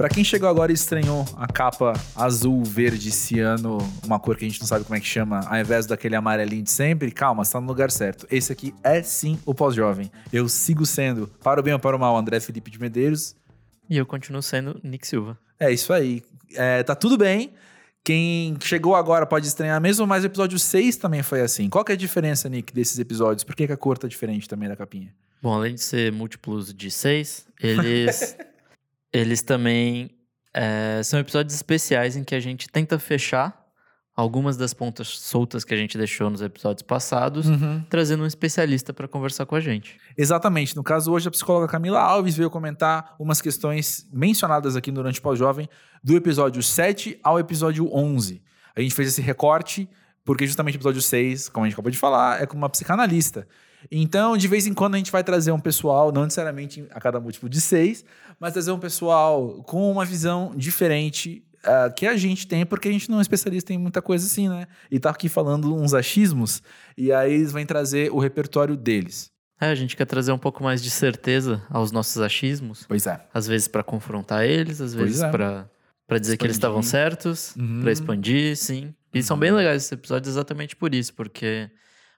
Para quem chegou agora e estranhou a capa azul, verde, ciano, uma cor que a gente não sabe como é que chama, ao invés daquele amarelinho de sempre, calma, está no lugar certo. Esse aqui é sim o pós-jovem. Eu sigo sendo, para o bem ou para o mal, André Felipe de Medeiros. E eu continuo sendo Nick Silva. É isso aí. É, tá tudo bem. Quem chegou agora pode estranhar mesmo, mas o episódio 6 também foi assim. Qual que é a diferença, Nick, desses episódios? Por que, que a cor tá diferente também da capinha? Bom, além de ser múltiplos de seis, eles, eles também é, são episódios especiais em que a gente tenta fechar algumas das pontas soltas que a gente deixou nos episódios passados, Uhum. trazendo um especialista para conversar com a gente. Exatamente. No caso, hoje a psicóloga Camila Alves veio comentar umas questões mencionadas aqui durante o Pós-Jovem, do episódio 7 ao episódio 11. A gente fez esse recorte porque justamente o episódio 6, como a gente acabou de falar, é com uma psicanalista. Então, de vez em quando a gente vai trazer um pessoal, não necessariamente a cada múltiplo de seis, mas trazer um pessoal com uma visão diferente ah, que a gente tem, porque a gente não é especialista em muita coisa assim, né? E tá aqui falando uns achismos, e aí eles vão trazer o repertório deles. É, a gente quer trazer um pouco mais de certeza aos nossos achismos, Pois é. às vezes para confrontar eles, às vezes é. para para dizer que eles estavam Expandir. certos, Uhum. para expandir, sim. E são bem legais esses episódios exatamente por isso, porque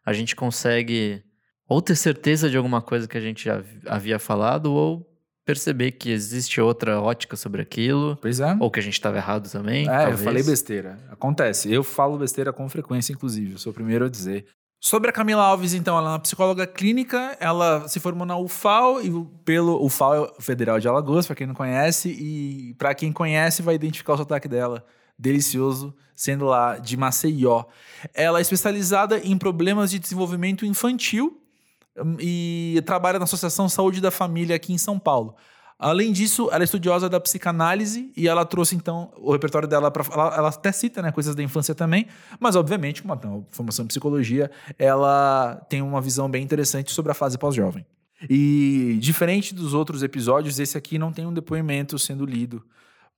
a gente consegue ou ter certeza de alguma coisa que a gente já vi- havia falado, ou perceber que existe outra ótica sobre aquilo, Pois é. ou que a gente estava errado também. É, eu talvez. falei besteira. Acontece. Eu falo besteira com frequência, inclusive. Eu sou o primeiro a dizer. Sobre a Camila Alves, então, ela é uma psicóloga clínica, ela se formou na UFAL, e pelo UFAL é o Federal de Alagoas, para quem não conhece, e para quem conhece vai identificar o sotaque dela, delicioso, sendo lá de Maceió. Ela é especializada em problemas de desenvolvimento infantil e trabalha na Associação Saúde da Família aqui em São Paulo. Além disso, ela é estudiosa da psicanálise e ela trouxe, então, o repertório dela para ela, ela até cita né, coisas da infância também, mas, obviamente, com uma formação em psicologia, ela tem uma visão bem interessante sobre a fase pós-jovem. E, diferente dos outros episódios, esse aqui não tem um depoimento sendo lido.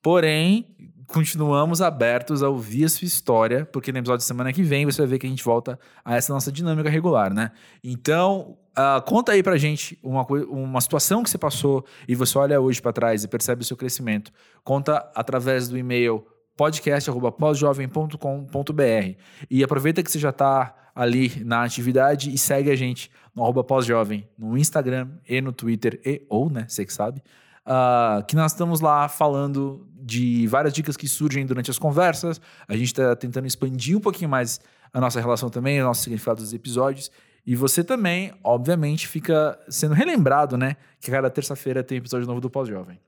Porém, continuamos abertos a ouvir a sua história, porque no episódio da semana que vem você vai ver que a gente volta a essa nossa dinâmica regular, né? Então, ah, conta aí pra gente uma, uma situação que você passou e você olha hoje pra trás e percebe o seu crescimento. Conta através do e-mail podcast.pós-jovem.com.br e aproveita que você já tá ali na atividade e segue a gente no arroba pós-jovem no Instagram e no Twitter e ou, né, você que sabe, ah, que nós estamos lá falando de várias dicas que surgem durante as conversas. A gente está tentando expandir um pouquinho mais a nossa relação também, o nosso significado dos episódios. E você também, obviamente, fica sendo relembrado, né? Que cada terça-feira tem episódio novo do Pós-Jovem.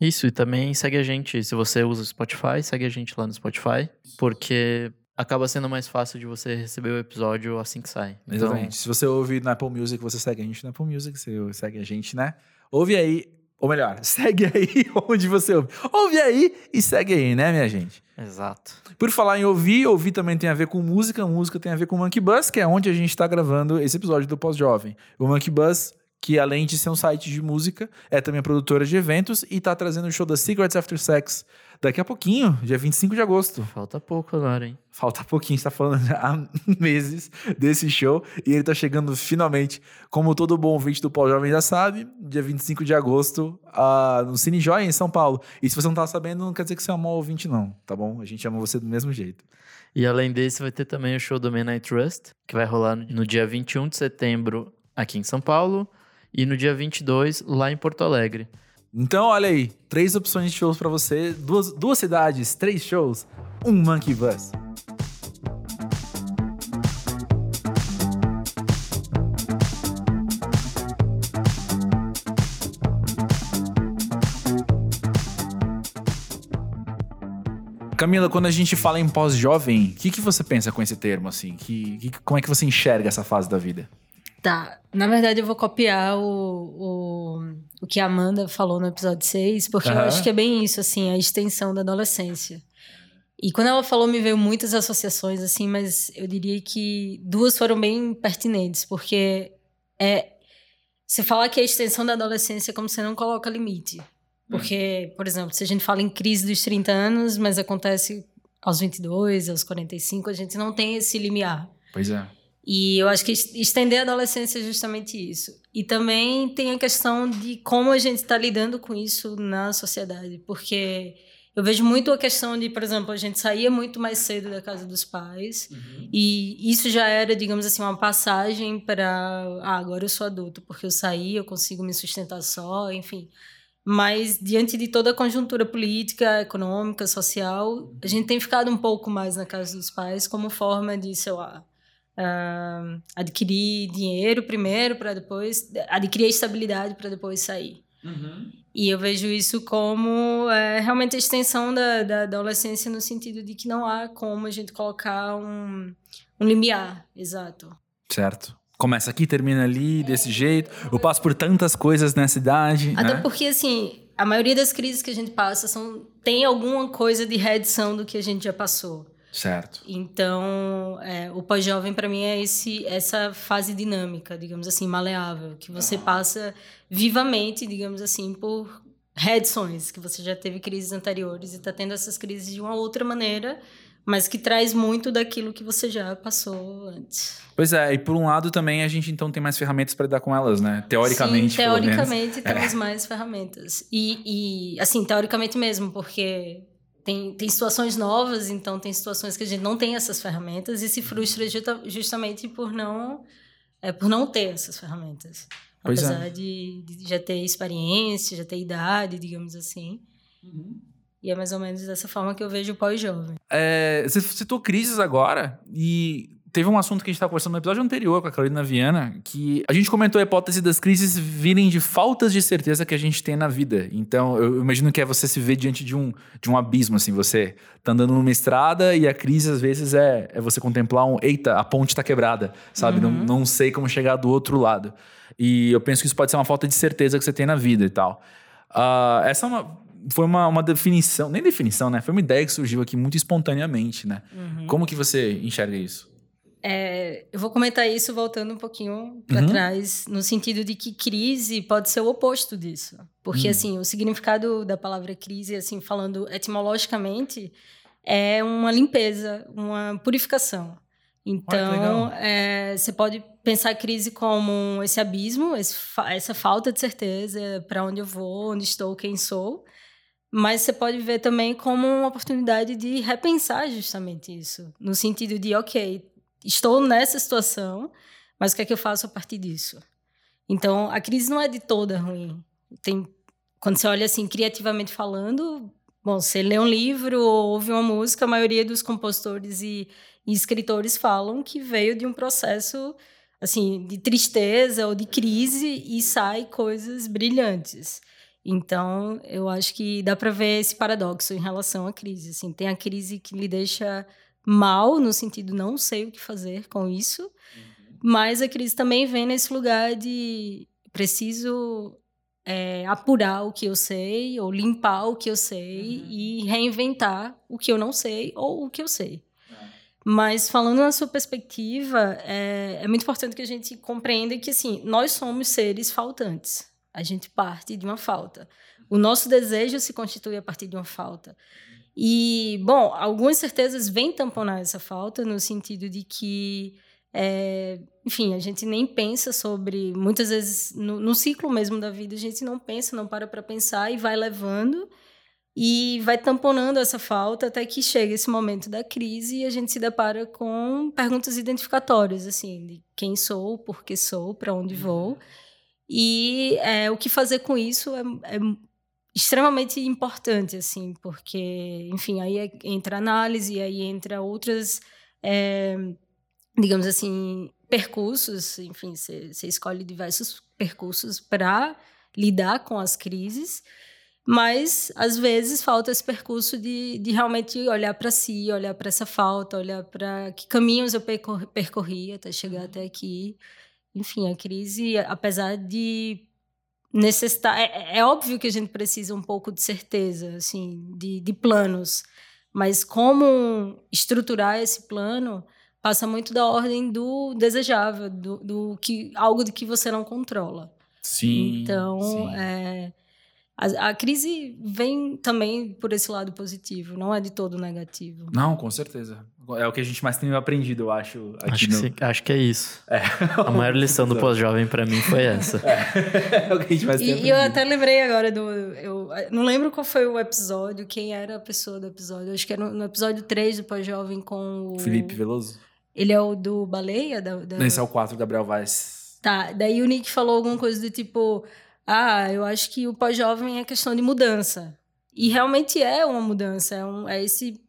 Isso, e também segue a gente. Se você usa o Spotify, segue a gente lá no Spotify, porque acaba sendo mais fácil de você receber o episódio assim que sai. Então, Exatamente. Se você ouve na Apple Music, você segue a gente na Apple Music, você segue a gente, né? Ouve aí, ou melhor, segue aí onde você ouve. Ouve aí e segue aí, né, minha gente? exato. Por falar em ouvir, ouvir também tem a ver com música, música tem a ver com o Monkey Bus, que é onde a gente está gravando esse episódio do Pós-Jovem. O Monkey Bus, que além de ser um site de música, é também produtora de eventos e está trazendo o show da Secrets After Sex daqui a pouquinho, dia 25 de agosto. Falta pouco agora, hein? Falta pouquinho, a gente tá falando há meses desse show e ele tá chegando finalmente, como todo bom ouvinte do Pau Jovem já sabe, dia 25 de agosto, ah, no Cine Joia, em São Paulo. E se você não tá sabendo, não quer dizer que você é um mau ouvinte, não, tá bom? A gente ama você do mesmo jeito. E além desse, vai ter também o show do I Trust, que vai rolar no dia 21 de setembro aqui em São Paulo e no dia 22 lá em Porto Alegre. Então, olha aí, três opções de shows pra você, duas, duas cidades, três shows, um Monkey Bus. Camila, quando a gente fala em pós-jovem, o que, que você pensa com esse termo, assim? Que, que- como é que você enxerga essa fase da vida? Tá, na verdade eu vou copiar o, o, o que a Amanda falou no episódio 6, porque eu Aham. acho que é bem isso, assim, a extensão da adolescência. E quando ela falou, me veio muitas associações, assim, mas eu diria que duas foram bem pertinentes, porque é. Você falar que a extensão da adolescência é como você não coloca limite. Porque, por exemplo, se a gente fala em crise dos 30 anos, mas acontece aos 22, aos 45, a gente não tem esse limiar. Pois é. E eu acho que estender a adolescência é justamente isso. E também tem a questão de como a gente está lidando com isso na sociedade, porque eu vejo muito a questão de, por exemplo, a gente saía muito mais cedo da casa dos pais uhum. e isso já era, digamos assim, uma passagem para ah, agora eu sou adulto, porque eu saí, eu consigo me sustentar só, enfim. Mas diante de toda a conjuntura política, econômica, social, a gente tem ficado um pouco mais na casa dos pais como forma de, sei lá, uh, adquirir dinheiro primeiro para depois adquirir a estabilidade para depois sair. Uhum. E eu vejo isso como é, realmente a extensão da, da, adolescência no sentido de que não há como a gente colocar um, um limiar, exato. Certo. Começa aqui, termina ali, desse jeito. Eu passo por tantas coisas nessa idade. Até né? porque, assim, a maioria das crises que a gente passa são, tem alguma coisa de reedição do que a gente já passou. Certo. Então, é, o pós-jovem para mim é esse, essa fase dinâmica, digamos assim, maleável, que você passa vivamente, digamos assim, por reedições, que você já teve crises anteriores e está tendo essas crises de uma outra maneira, mas que traz muito daquilo que você já passou antes. Pois é, e por um lado também a gente então tem mais ferramentas para lidar com elas, né? Teoricamente. Sim, teoricamente temos é. mais ferramentas. E, e, assim, teoricamente mesmo, porque tem, tem situações novas, então tem situações que a gente não tem essas ferramentas e se frustra justa, justamente por não, é, por não ter essas ferramentas. Pois é. Apesar é. de, de, já ter experiência, já ter idade, digamos assim. Uhum. E é mais ou menos dessa forma que eu vejo o pós-jovem. É, você citou crises agora, e teve um assunto que a gente estava conversando no episódio anterior com a Carolina Viana, que a gente comentou a hipótese das crises virem de faltas de certeza que a gente tem na vida. Então, eu imagino que é você se ver diante de um, de um abismo, assim, você tá andando numa estrada e a crise, às vezes, é, é você contemplar um, eita, a ponte está quebrada, sabe? Uhum. Não, não sei como chegar do outro lado. E eu penso que isso pode ser uma falta de certeza que você tem na vida e tal. Uh, essa é uma, foi uma, uma definição, nem definição, né? Foi uma ideia que surgiu aqui muito espontaneamente, né? Uhum. Como que você enxerga isso? É, eu vou comentar isso voltando um pouquinho para uhum. trás, no sentido de que crise pode ser o oposto disso. Porque, uhum. assim, o significado da palavra crise, assim, falando etimologicamente, é uma limpeza, uma purificação. Então, é, você pode pensar a crise como esse abismo, esse, essa falta de certeza para onde eu vou, onde estou, quem sou. Mas você pode ver também como uma oportunidade de repensar justamente isso. No sentido de, ok, estou nessa situação, mas o que é que eu faço a partir disso? Então, a crise não é de toda ruim. Tem, quando você olha assim, criativamente falando, bom, você lê um livro ou ouve uma música, a maioria dos compositores e, e escritores falam que veio de um processo assim de tristeza ou de crise e sai coisas brilhantes. Então, eu acho que dá para ver esse paradoxo em relação à crise. Assim, tem a crise que lhe deixa mal, no sentido não sei o que fazer com isso, uhum. mas a crise também vem nesse lugar de preciso é, apurar o que eu sei, ou limpar o que eu sei uhum. e reinventar o que eu não sei ou o que eu sei. É. Mas falando na sua perspectiva, é, é muito importante que a gente compreenda que assim, nós somos seres faltantes. A gente parte de uma falta. O nosso desejo se constitui a partir de uma falta. E, bom, algumas certezas vêm tamponar essa falta, no sentido de que, é, enfim, a gente nem pensa sobre. Muitas vezes, no, no ciclo mesmo da vida, a gente não pensa, não para para pensar e vai levando e vai tamponando essa falta até que chega esse momento da crise e a gente se depara com perguntas identificatórias, assim, de quem sou, por que sou, para onde vou. E é, o que fazer com isso é, é extremamente importante, assim, porque, enfim, aí é, entra análise, aí entra outras, é, digamos assim, percursos, enfim, você, escolhe diversos percursos para lidar com as crises, mas às vezes falta esse percurso de, de realmente olhar para si, olhar para essa falta, olhar para que caminhos eu percorri até chegar até aqui. Enfim, a crise, apesar de necessitar. É, é, óbvio que a gente precisa um pouco de certeza, assim, de, de planos, mas como estruturar esse plano passa muito da ordem do desejável, do, do que algo de que você não controla. Sim. Então, sim. É, A, a, crise vem também por esse lado positivo, não é de todo negativo. Não, com certeza. É o que a gente mais tem aprendido, eu acho. acho, no... que, acho que é isso. É. A maior lição do pós-jovem para mim foi essa. É. é. o que a gente mais tem e, aprendido. E eu até lembrei agora do. Eu não lembro qual foi o episódio, quem era a pessoa do episódio. Acho que era no, no episódio 3 do pós-jovem com o. Felipe Veloso. Ele é o do Baleia? Da, da... Não, esse é o 4, Gabriel Vaz. Tá, daí o Nick falou alguma coisa do tipo ah, eu acho que o pós-jovem é questão de mudança. E realmente é uma mudança, é, um, é esse.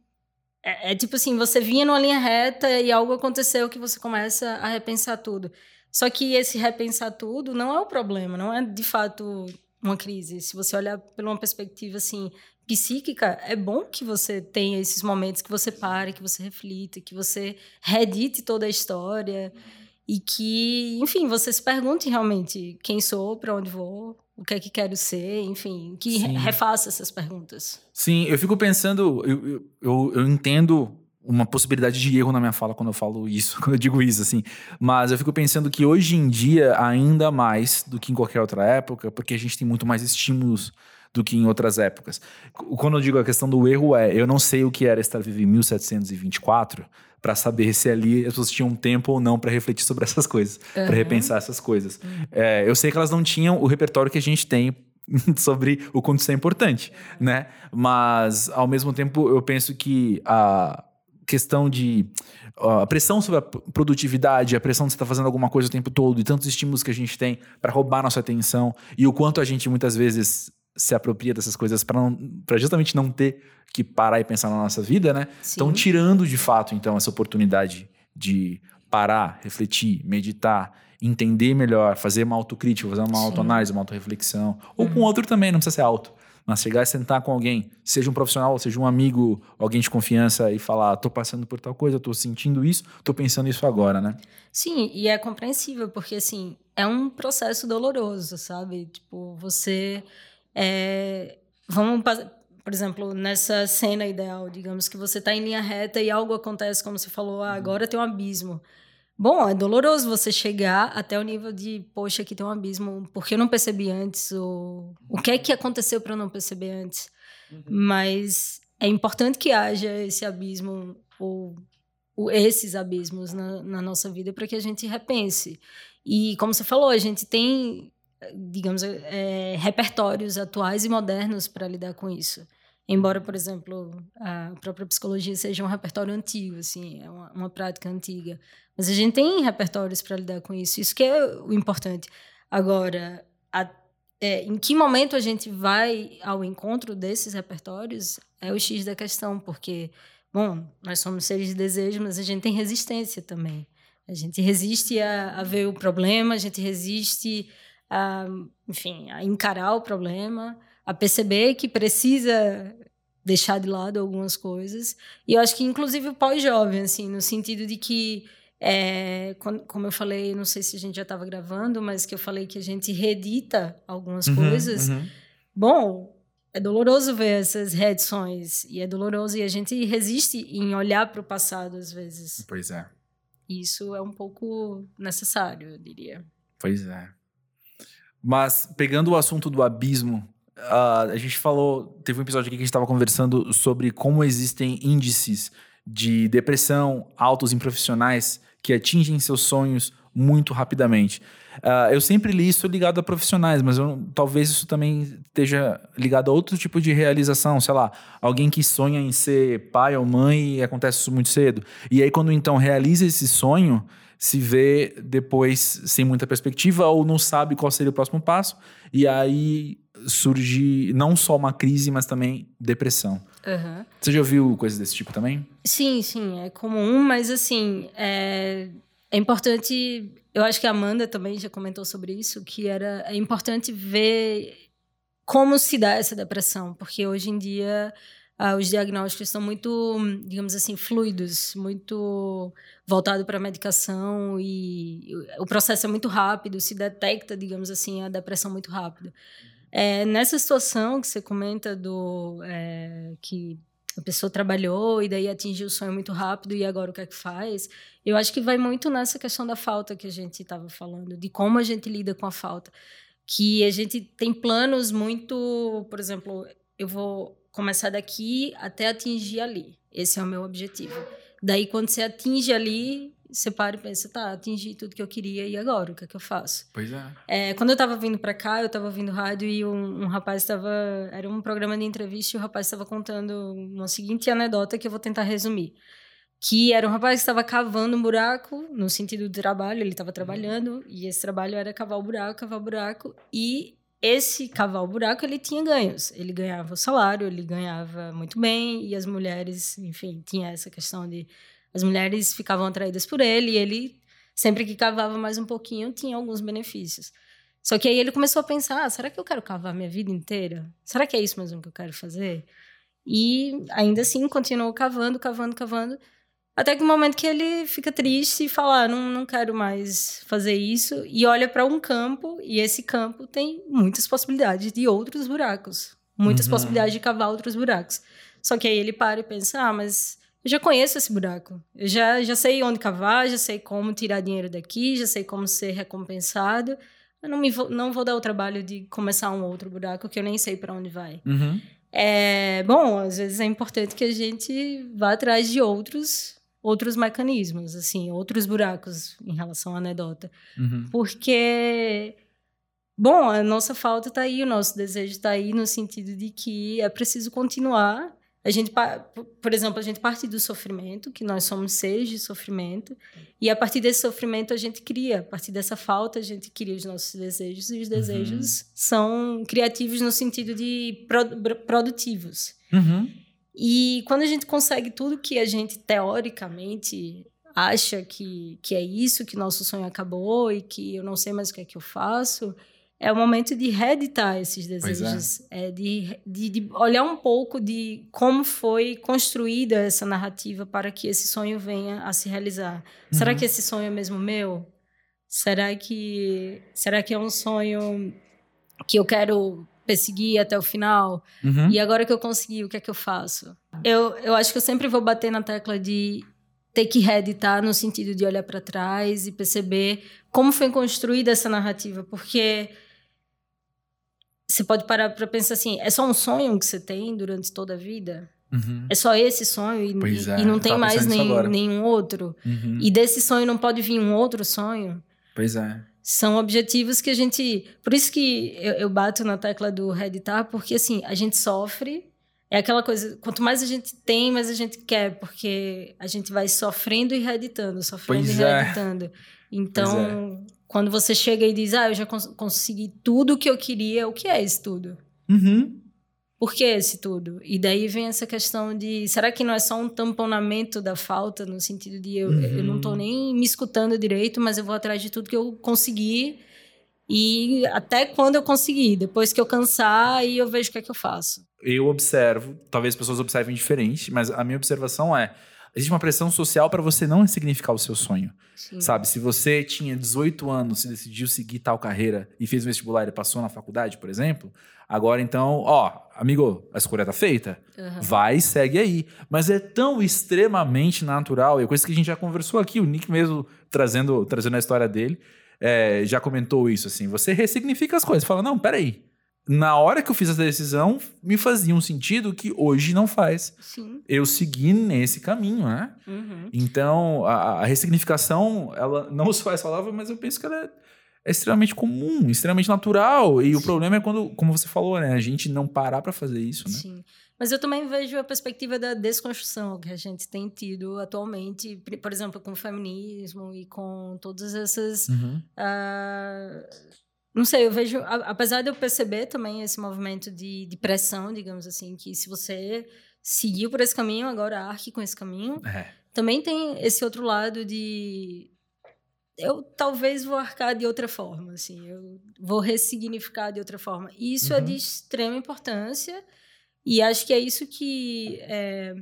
É, é, tipo assim, você vinha numa linha reta e algo aconteceu que você começa a repensar tudo. Só que esse repensar tudo não é o problema, não é de fato uma crise. Se você olhar por uma perspectiva assim psíquica, é bom que você tenha esses momentos que você pare, que você reflita, que você redite toda a história e que, enfim, você se pergunte realmente quem sou, para onde vou, o que é que quero ser, enfim, que Sim. refaça essas perguntas. Sim, eu fico pensando, eu, eu, eu entendo uma possibilidade de erro na minha fala quando eu falo isso, quando eu digo isso, assim. Mas eu fico pensando que hoje em dia, ainda mais do que em qualquer outra época, porque a gente tem muito mais estímulos do que em outras épocas. Quando eu digo a questão do erro é, eu não sei o que era estar vivo em 1724 para saber se ali as pessoas tinham tempo ou não para refletir sobre essas coisas, uhum. para repensar essas coisas. Uhum. É, eu sei que elas não tinham o repertório que a gente tem sobre o quanto isso é importante, né? Mas ao mesmo tempo eu penso que a questão de a pressão sobre a produtividade, a pressão de você estar tá fazendo alguma coisa o tempo todo e tantos estímulos que a gente tem para roubar nossa atenção e o quanto a gente muitas vezes se apropria dessas coisas para justamente não ter que parar e pensar na nossa vida, né? Estão tirando de fato então essa oportunidade de parar, refletir, meditar, entender melhor, fazer uma autocrítica, fazer uma Sim. autoanálise, uma autorreflexão, ou uhum. com outro também, não precisa ser auto. Mas chegar e sentar com alguém, seja um profissional, seja um amigo, alguém de confiança e falar, tô passando por tal coisa, tô sentindo isso, tô pensando isso agora, né? Sim, e é compreensível, porque assim, é um processo doloroso, sabe? Tipo, você é, vamos, por exemplo, nessa cena ideal, digamos que você está em linha reta e algo acontece, como você falou, ah, agora tem um abismo. Bom, é doloroso você chegar até o nível de, poxa, aqui tem um abismo, por que eu não percebi antes? Ou, o que é que aconteceu para eu não perceber antes? Uhum. Mas é importante que haja esse abismo, ou, ou esses abismos na, na nossa vida, para que a gente repense. E, como você falou, a gente tem digamos, é, repertórios atuais e modernos para lidar com isso. Embora, por exemplo, a própria psicologia seja um repertório antigo, assim, é uma, uma prática antiga. Mas a gente tem repertórios para lidar com isso. Isso que é o importante. Agora, a, é, em que momento a gente vai ao encontro desses repertórios é o X da questão, porque, bom, nós somos seres de desejo, mas a gente tem resistência também. A gente resiste a, a ver o problema, a gente resiste a, enfim, a encarar o problema, a perceber que precisa deixar de lado algumas coisas. E eu acho que, inclusive, o pós-jovem, assim, no sentido de que, é, como eu falei, não sei se a gente já estava gravando, mas que eu falei que a gente reedita algumas uhum, coisas. Uhum. Bom, é doloroso ver essas reedições. E é doloroso, e a gente resiste em olhar para o passado, às vezes. Pois é. Isso é um pouco necessário, eu diria. Pois é. Mas pegando o assunto do abismo, uh, a gente falou, teve um episódio aqui que a gente estava conversando sobre como existem índices de depressão altos em profissionais que atingem seus sonhos muito rapidamente. Uh, eu sempre li isso ligado a profissionais, mas eu, talvez isso também esteja ligado a outro tipo de realização, sei lá, alguém que sonha em ser pai ou mãe e acontece isso muito cedo. E aí, quando então realiza esse sonho, se vê depois sem muita perspectiva ou não sabe qual seria o próximo passo. E aí surge não só uma crise, mas também depressão. Uhum. Você já ouviu coisas desse tipo também? Sim, sim, é comum, mas assim, é, é importante. Eu acho que a Amanda também já comentou sobre isso, que era é importante ver como se dá essa depressão, porque hoje em dia ah, os diagnósticos são muito, digamos assim, fluidos, muito voltado para a medicação e o processo é muito rápido, se detecta, digamos assim, a depressão muito rápido. É, nessa situação que você comenta do é, que a pessoa trabalhou e daí atingiu o sonho muito rápido e agora o que é que faz? Eu acho que vai muito nessa questão da falta que a gente estava falando, de como a gente lida com a falta. que a gente tem planos muito, por exemplo, eu vou começar daqui até atingir ali. Esse é o meu objetivo. Daí, quando você atinge ali, você para e pensa, tá, atingi tudo que eu queria e agora? O que é que eu faço? Pois é. É, quando eu tava vindo para cá, eu tava ouvindo rádio e um, um rapaz estava. Era um programa de entrevista e o rapaz estava contando uma seguinte anedota que eu vou tentar resumir. Que era um rapaz que estava cavando um buraco, no sentido do trabalho, ele estava trabalhando, e esse trabalho era cavar o buraco, cavar o buraco, e esse cavar o buraco, ele tinha ganhos. Ele ganhava o salário, ele ganhava muito bem, e as mulheres, enfim, tinha essa questão de as mulheres ficavam atraídas por ele e ele, sempre que cavava mais um pouquinho, tinha alguns benefícios. Só que aí ele começou a pensar: ah, será que eu quero cavar minha vida inteira? Será que é isso mesmo que eu quero fazer? E ainda assim continuou cavando, cavando, cavando. Até que o um momento que ele fica triste e fala: ah, não, não quero mais fazer isso. E olha para um campo, e esse campo tem muitas possibilidades de outros buracos. Muitas uhum. possibilidades de cavar outros buracos. Só que aí ele para e pensa: ah, mas eu já conheço esse buraco. Eu já, já sei onde cavar, já sei como tirar dinheiro daqui, já sei como ser recompensado. Eu não, me vou, não vou dar o trabalho de começar um outro buraco que eu nem sei para onde vai. Uhum. É, bom, às vezes é importante que a gente vá atrás de outros outros mecanismos, assim, outros buracos em relação à anedota. Uhum. Porque, bom, a nossa falta está aí, o nosso desejo está aí no sentido de que é preciso continuar a gente, por exemplo, a gente parte do sofrimento, que nós somos seres de sofrimento, e a partir desse sofrimento a gente cria, a partir dessa falta a gente cria os nossos desejos, e os desejos uhum. são criativos no sentido de produtivos. Uhum. E quando a gente consegue tudo que a gente teoricamente acha que, que é isso, que nosso sonho acabou e que eu não sei mais o que é que eu faço, é o momento de reeditar esses é. desejos, é. É, de, de, de, olhar um pouco de como foi construída essa narrativa para que esse sonho venha a se realizar. Uhum. Será que esse sonho é mesmo meu? Será que será que é um sonho que eu quero perseguir até o final? Uhum. E agora que eu consegui, o que é que eu faço? Eu, eu acho que eu sempre vou bater na tecla de ter que reeditar no sentido de olhar para trás e perceber como foi construída essa narrativa, porque você pode parar para pensar assim: é só um sonho que você tem durante toda a vida? Uhum. É só esse sonho e, é, e não tem mais nem, nenhum outro. Uhum. E desse sonho não pode vir um outro sonho. Pois é. São objetivos que a gente. Por isso que eu, eu bato na tecla do reeditar, porque assim, a gente sofre. É aquela coisa, quanto mais a gente tem, mais a gente quer, porque a gente vai sofrendo e reeditando, sofrendo pois e reeditando. É. Então, é. Quando você chega e diz, ah, eu já cons consegui tudo o que eu queria, o que é esse tudo? Uhum. Por que esse tudo? E daí vem essa questão de, será que não é só um tamponamento da falta, no sentido de eu, uhum. eu não estou uhum. nem me escutando direito, mas eu vou atrás de tudo que eu consegui e até quando eu conseguir. Depois que eu cansar, aí eu vejo o que é que eu faço. Eu observo, talvez as pessoas observem diferente, mas a minha observação é existe uma pressão social para você não significar o seu sonho. Sim. Sabe? Se você tinha 18 anos e decidiu seguir tal carreira e fez um vestibular e passou na faculdade, por exemplo, agora então, ó, amigo, a escolha tá feita. Uhum. Vai e segue aí. Mas é tão extremamente natural, e é coisa que a gente já conversou aqui, o Nick mesmo trazendo, trazendo a história dele, é, já comentou isso assim. Você ressignifica as coisas, fala, não, peraí na hora que eu fiz essa decisão, me fazia um sentido que hoje não faz. Sim. Eu segui nesse caminho, né? Uhum. Então, a, a, ressignificação, ela não só é saudável, mas eu penso que ela é, é extremamente comum, extremamente natural. E Sim. o problema é quando, como você falou, né? A gente não parar para fazer isso, né? Sim. Mas eu também vejo a perspectiva da desconstrução que a gente tem tido atualmente, por exemplo, com o feminismo e com todas essas... Uhum. Uh, não sei, eu vejo, apesar de eu perceber também esse movimento de, de pressão, digamos assim, que se você seguiu por esse caminho, agora arque com esse caminho. É. Também tem esse outro lado de eu talvez vou arcar de outra forma, assim, eu vou ressignificar de outra forma. Isso uhum. é de uhum. extrema importância e acho que é isso que é,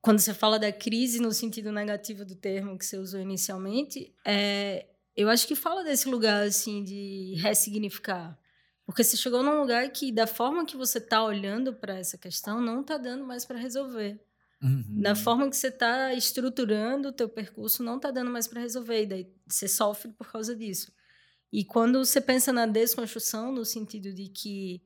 quando você fala da crise no sentido negativo do termo que você usou inicialmente, é, eu acho que fala desse lugar, assim, de ressignificar. Porque você chegou num lugar que, da forma que você está olhando para essa questão, não está dando mais para resolver. Uhum. Da forma que você está estruturando o teu percurso, não está dando mais para resolver. E daí você sofre por causa disso. E quando você pensa na desconstrução, no sentido de que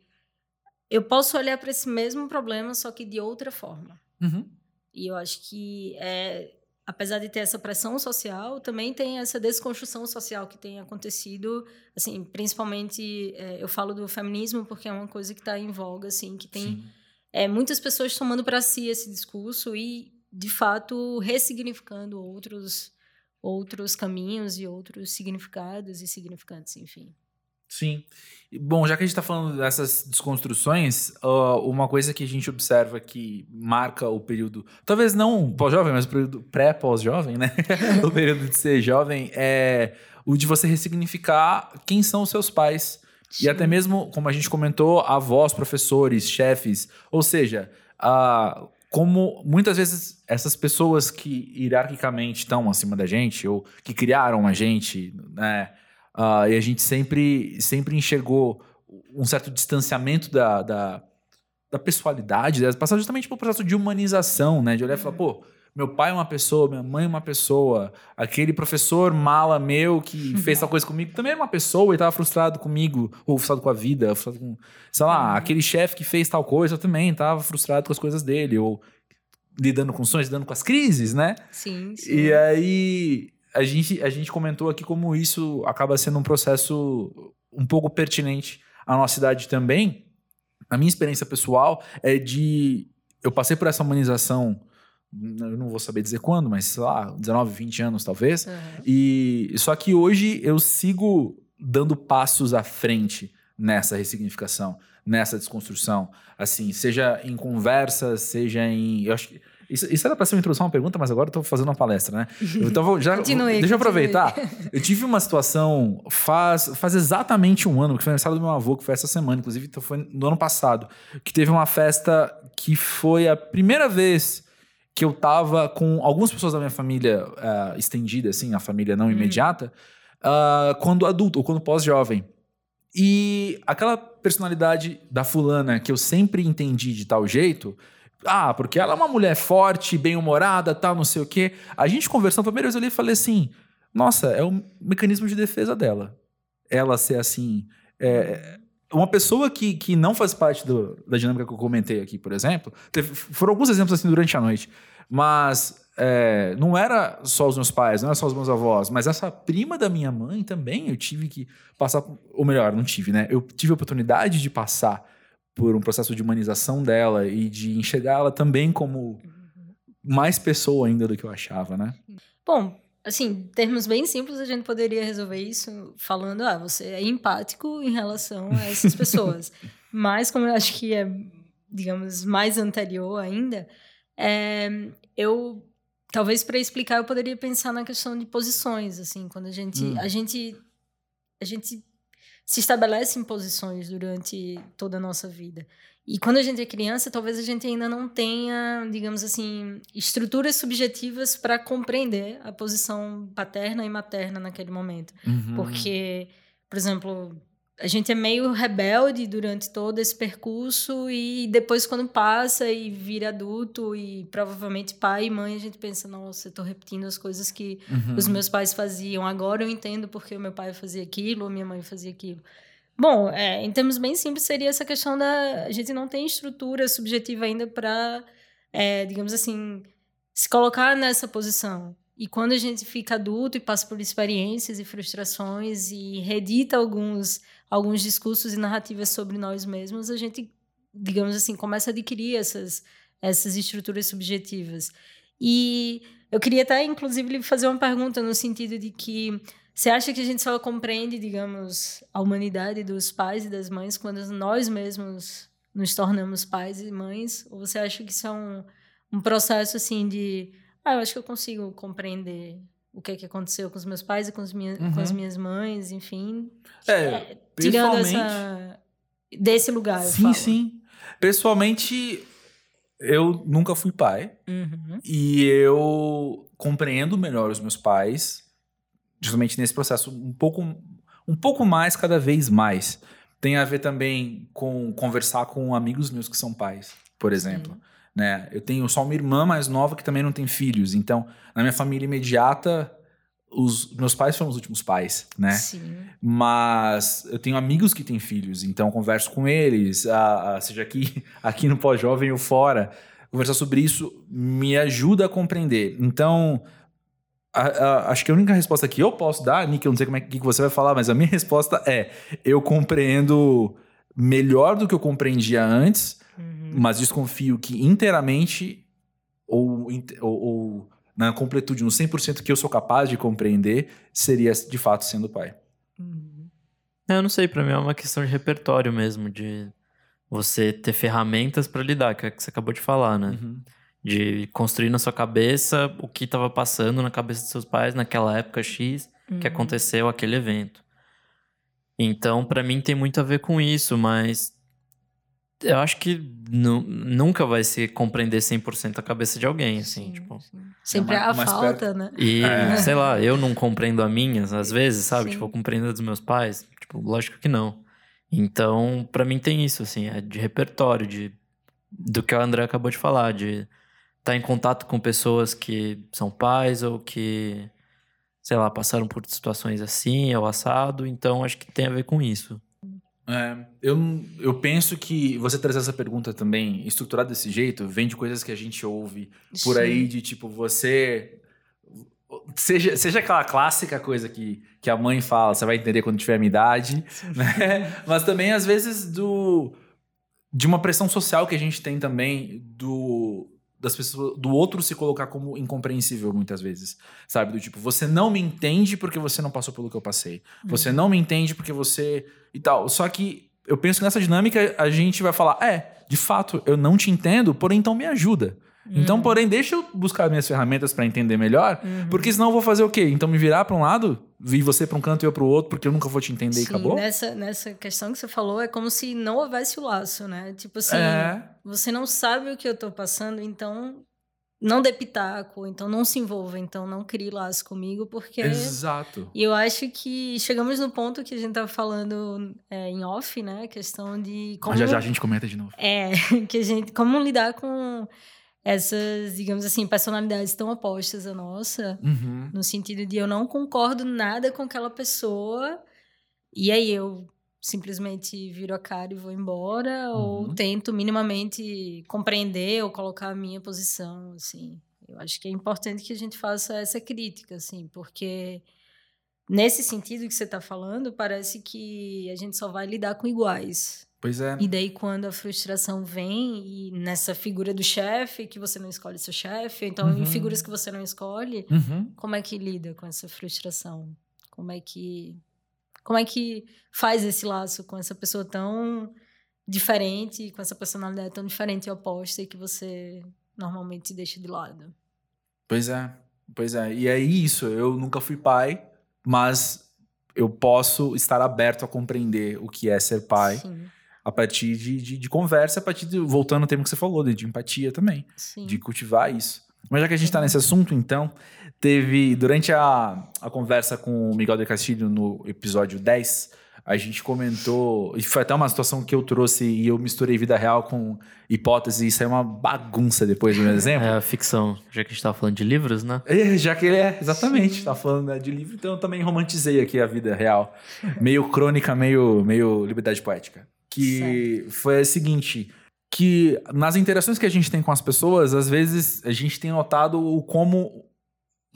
eu posso olhar para esse mesmo problema, só que de outra forma. Uhum. E eu acho que, é, apesar de ter essa pressão social, também tem essa desconstrução social que tem acontecido, assim, principalmente, é, eu falo do feminismo porque é uma coisa que está em voga, assim, que tem é, muitas pessoas tomando para si esse discurso e, de fato, ressignificando outros, outros caminhos e outros significados e significantes, enfim. Sim. Bom, já que a gente está falando dessas desconstruções, uh, uma coisa que a gente observa que marca o período, talvez não pós-jovem, mas o período pré-pós-jovem, né? o período de ser jovem é o de você ressignificar quem são os seus pais. Sim. E até mesmo, como a gente comentou, avós, professores, chefes. Ou seja, uh, como muitas vezes essas pessoas que hierarquicamente estão acima da gente, ou que criaram a gente, né? Uh, e a gente sempre, sempre enxergou um certo distanciamento da, da, da pessoalidade delas, passar justamente pelo processo de humanização, né? De olhar e falar, pô, meu pai é uma pessoa, minha mãe é uma pessoa, aquele professor mala meu que fez tal coisa comigo também é uma pessoa e estava frustrado comigo, ou frustrado com a vida, frustrado com, sei lá, uhum. aquele chefe que fez tal coisa também estava frustrado com as coisas dele, ou lidando com sonhos, lidando com as crises, né? Sim, sim. E aí a gente, a gente comentou aqui como isso acaba sendo um processo um pouco pertinente à nossa idade também. A minha experiência pessoal é de. Eu passei por essa humanização, eu não vou saber dizer quando, mas sei lá, 19, 20 anos talvez. Uhum. E só que hoje eu sigo dando passos à frente nessa ressignificação, nessa desconstrução. Assim, seja em conversas, seja em. Eu acho que isso, isso era para ser uma introdução, uma pergunta, mas agora eu tô fazendo uma palestra, né? Então vou já. Continue, deixa eu aproveitar. Eu tive uma situação faz, faz exatamente um ano, que foi aniversário do meu avô, que foi essa semana, inclusive, então foi no ano passado, que teve uma festa que foi a primeira vez que eu tava com algumas pessoas da minha família uh, estendida, assim, a família não hum. imediata, uh, quando adulto, ou quando pós-jovem. E aquela personalidade da fulana que eu sempre entendi de tal jeito, ah, porque ela é uma mulher forte, bem-humorada, tal, não sei o quê. A gente conversando, a primeira vez eu li e falei assim: nossa, é um mecanismo de defesa dela. Ela ser assim. É, uma pessoa que, que não faz parte do, da dinâmica que eu comentei aqui, por exemplo, teve, foram alguns exemplos assim durante a noite, mas é, não era só os meus pais, não era só os meus avós, mas essa prima da minha mãe também eu tive que passar, ou melhor, não tive, né? Eu tive a oportunidade de passar por um processo de humanização dela e de enxergar ela também como mais pessoa ainda do que eu achava, né? Bom, assim, termos bem simples, a gente poderia resolver isso falando, ah, você é empático em relação a essas pessoas. Mas como eu acho que é, digamos, mais anterior ainda, é, eu talvez para explicar eu poderia pensar na questão de posições, assim, quando a gente hum. a gente a gente se estabelecem posições durante toda a nossa vida. E quando a gente é criança, talvez a gente ainda não tenha, digamos assim, estruturas subjetivas para compreender a posição paterna e materna naquele momento. Uhum. Porque, por exemplo, a gente é meio rebelde durante todo esse percurso e depois quando passa e vira adulto e provavelmente pai e mãe a gente pensa nossa eu tô repetindo as coisas que uhum. os meus pais faziam agora eu entendo porque o meu pai fazia aquilo ou minha mãe fazia aquilo bom é, em termos bem simples seria essa questão da a gente não tem estrutura subjetiva ainda para é, digamos assim se colocar nessa posição e quando a gente fica adulto e passa por experiências e frustrações e redita alguns alguns discursos e narrativas sobre nós mesmos, a gente, digamos assim, começa a adquirir essas, essas estruturas subjetivas. E eu queria até, inclusive, fazer uma pergunta no sentido de que você acha que a gente só compreende, digamos, a humanidade dos pais e das mães quando nós mesmos nos tornamos pais e mães? Ou você acha que isso é um, um processo, assim, de... Ah, eu acho que eu consigo compreender o que, é que aconteceu com os meus pais e com, minha, uhum. com as minhas mães, enfim. É, é tirando essa, desse lugar. Sim, sim. Pessoalmente, eu nunca fui pai. Uhum. E eu compreendo melhor os meus pais, justamente nesse processo, um pouco, um pouco mais, cada vez mais. Tem a ver também com conversar com amigos meus que são pais, por exemplo. Sim. Né? Eu tenho só uma irmã mais nova que também não tem filhos. Então, na minha família imediata, os meus pais foram os últimos pais, né? Sim. Mas eu tenho amigos que têm filhos, então converso com eles, a, a- seja aqui, aqui no pós-jovem ou fora. Conversar sobre isso me ajuda a compreender. Então, a- a- acho que a única resposta que eu posso dar, Nick, eu não sei como é que que você vai falar, mas a minha resposta é: eu compreendo melhor do que eu compreendia antes, Uhum. mas desconfio que inteiramente ou, ou, ou na completude, no 100% que eu sou capaz de compreender, seria de fato sendo pai. Uhum. É, Eu não sei, pra mim é uma questão de repertório mesmo, de você ter ferramentas pra lidar, que é o que você acabou de falar, né? De construir na sua cabeça o que estava passando na cabeça dos seus pais naquela época X que Uhum. aconteceu aquele evento. Então, pra mim tem muito a ver com isso, mas eu acho que nu- nunca vai ser compreender 100% a cabeça de alguém, assim, Sim, tipo. sim. Sempre É há mais falta, perto. né? E, É. sei lá, eu não compreendo a minha, às vezes, sabe? Sim. Tipo, eu compreendo a dos meus pais. Tipo, lógico que não. Então, pra mim tem isso, assim, é de repertório, de do que o André acabou de falar, de estar em contato com pessoas que são pais ou que, sei lá, passaram por situações assim, ou assado. Então, acho que tem a ver com isso. É, eu, eu penso que você trazer essa pergunta também, estruturada desse jeito, vem de coisas que a gente ouve por Sim. aí, de tipo, você. Seja, seja aquela clássica coisa que, que a mãe fala, você vai entender quando tiver a minha idade, né? Mas também, às vezes, do de uma pressão social que a gente tem também do das pessoas do outro se colocar como incompreensível muitas vezes, sabe? Do tipo, você não me entende porque você não passou pelo que eu passei. Você não me entende porque você e tal. Só que eu penso que nessa dinâmica a gente vai falar, é, de fato, eu não te entendo, porém então me ajuda. Então, porém, deixa eu buscar minhas ferramentas pra entender melhor, Uhum. porque senão eu vou fazer o quê? Então me virar pra um lado, vir você pra um canto e eu pro outro, porque eu nunca vou te entender e Sim, acabou? Nessa, nessa questão que você falou, é como se não houvesse o laço, né? Tipo assim, É. você não sabe o que eu tô passando, então não dê pitaco, então não se envolva, então não crie laço comigo, porque. Exato. E eu acho que chegamos no ponto que a gente tava falando é, em off, né? A questão de como. Mas já já a gente comenta de novo. É, que a gente. Como lidar com essas, digamos assim, personalidades tão opostas à nossa, Uhum. no sentido de eu não concordo nada com aquela pessoa, e aí eu simplesmente viro a cara e vou embora, ou Uhum. tento minimamente compreender ou colocar a minha posição, assim. Eu acho que é importante que a gente faça essa crítica, assim, porque nesse sentido que você está falando, parece que a gente só vai lidar com iguais. Pois é. E daí, quando a frustração vem, e nessa figura do chefe, que você não escolhe seu chefe, então Uhum. em figuras que você não escolhe, Uhum. como é que lida com essa frustração? Como é que como é que faz esse laço com essa pessoa tão diferente, com essa personalidade tão diferente e oposta e que você normalmente deixa de lado? Pois é. Pois é. E é isso. Eu nunca fui pai, mas eu posso estar aberto a compreender o que é ser pai Sim, a partir de, de, de conversa, a partir de. Voltando ao tema que você falou, de, de empatia também. sim. de cultivar isso. Mas já que a gente está nesse assunto, então, teve durante a, a conversa com o Miguel de Castilho no episódio 10, a gente comentou, e foi até uma situação que eu trouxe e eu misturei vida real com hipótese e saiu uma bagunça depois do meu exemplo. É a ficção, já que a gente tava falando de livros, né? É, Já que ele é, exatamente, tá falando né, de livro, então eu também romantizei aqui a vida real. Meio crônica, meio, meio liberdade poética. Que foi a seguinte: que nas interações que a gente tem com as pessoas, às vezes a gente tem notado o como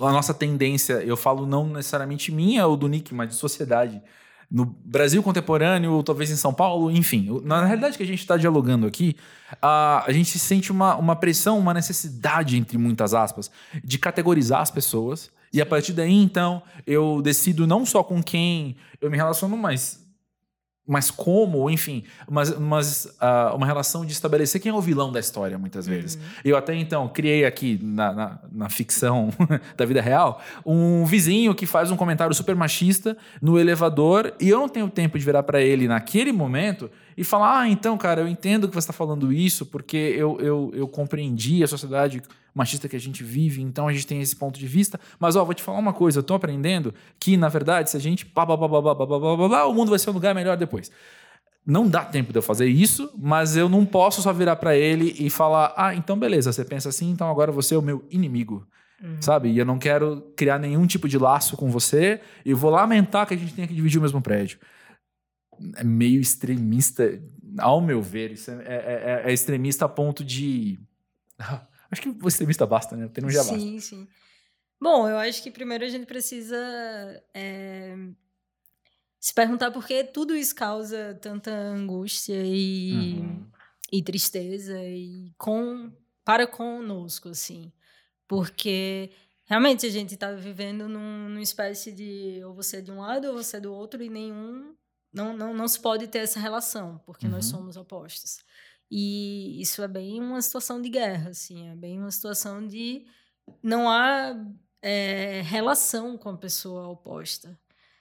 a nossa tendência, eu falo não necessariamente minha ou do Nick, mas de sociedade. No Brasil contemporâneo, ou talvez em São Paulo, enfim. Na realidade que a gente está dialogando aqui, a, a gente sente uma, uma pressão, uma necessidade, entre muitas aspas, de categorizar as pessoas. E a partir daí, então, eu decido não só com quem eu me relaciono, mas mas como, enfim, mas, mas ah, uma relação de estabelecer quem é o vilão da história, muitas vezes. Eu até então criei aqui na, na, na ficção da vida real um vizinho que faz um comentário super machista no elevador e eu não tenho tempo de virar para ele naquele momento e falar: ah, então, cara, eu entendo que você está falando isso, porque eu, eu, eu compreendi a sociedade machista que a gente vive, então a gente tem esse ponto de vista. Mas, ó, vou te falar uma coisa: eu estou aprendendo que, na verdade, se a gente. Pá, pá, pá, pá, pá, pá, pá, pá, o mundo vai ser um lugar melhor depois. Não dá tempo de eu fazer isso, mas eu não posso só virar para ele e falar: ah, então beleza, você pensa assim, então agora você é o meu inimigo sabe? E eu não quero criar nenhum tipo de laço com você. e vou lamentar que a gente tenha que dividir o mesmo prédio. É meio extremista, ao meu ver. Isso é, é, é, é extremista a ponto de. Acho que o extremista basta, né? Ter um já sim, basta. Sim, sim. Bom, eu acho que primeiro a gente precisa é, se perguntar por que tudo isso causa tanta angústia e, uhum. e tristeza e com para conosco, assim. Porque realmente a gente está vivendo num, numa espécie de ou você é de um lado ou você é do outro e nenhum não, não, não se pode ter essa relação, porque uhum. nós somos opostos. E isso é bem uma situação de guerra, assim, é bem uma situação de não há é, relação com a pessoa oposta.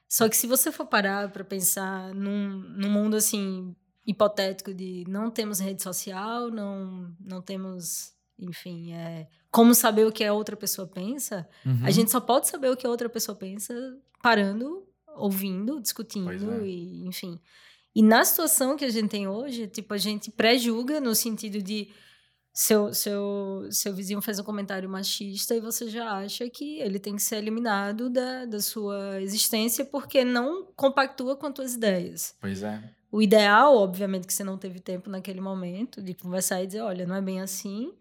Só que se você for parar para pensar num, num mundo assim hipotético de não temos rede social, não não temos, enfim, é, como saber o que a outra pessoa pensa, uhum. a gente só pode saber o que a outra pessoa pensa parando, ouvindo, discutindo é. e, enfim. E na situação que a gente tem hoje, tipo, a gente pré-julga no sentido de seu, seu, seu vizinho faz um comentário machista e você já acha que ele tem que ser eliminado da, da sua existência porque não compactua com as tuas ideias. Pois é. O ideal, obviamente, que você não teve tempo naquele momento de conversar e dizer, olha, não é bem assim.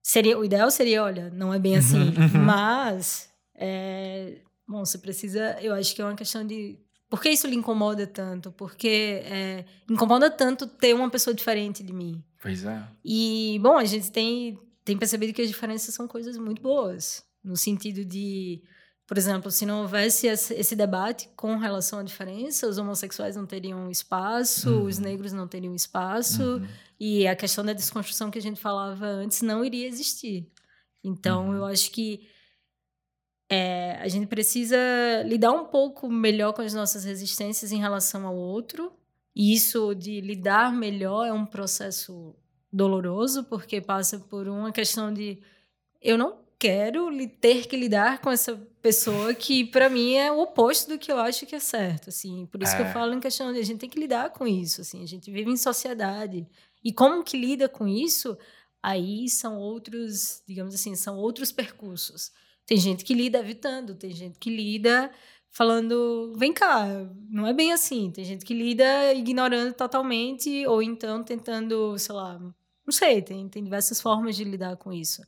Seria, o ideal seria, olha, não é bem uhum, assim. Uhum. Mas, é, bom, você precisa, eu acho que é uma questão de por que isso lhe incomoda tanto? Porque é, incomoda tanto ter uma pessoa diferente de mim. Pois é. E, bom, a gente tem, tem percebido que as diferenças são coisas muito boas. No sentido de, por exemplo, se não houvesse esse debate com relação à diferença, os homossexuais não teriam espaço, uhum. os negros não teriam espaço, uhum. e a questão da desconstrução que a gente falava antes não iria existir. Então, uhum. eu acho que é, a gente precisa lidar um pouco melhor com as nossas resistências em relação ao outro. E isso de lidar melhor é um processo doloroso, porque passa por uma questão de eu não quero ter que lidar com essa pessoa que para mim é o oposto do que eu acho que é certo, assim. Por isso é. que eu é. falo em questão de a gente tem que lidar com isso, assim. A gente vive em sociedade. E como que lida com isso? Aí são outros, digamos assim, são outros percursos. Tem gente que lida evitando, tem gente que lida falando, vem cá, não é bem assim. Tem gente que lida ignorando totalmente, ou então tentando, sei lá, não sei, tem, tem diversas formas de lidar com isso.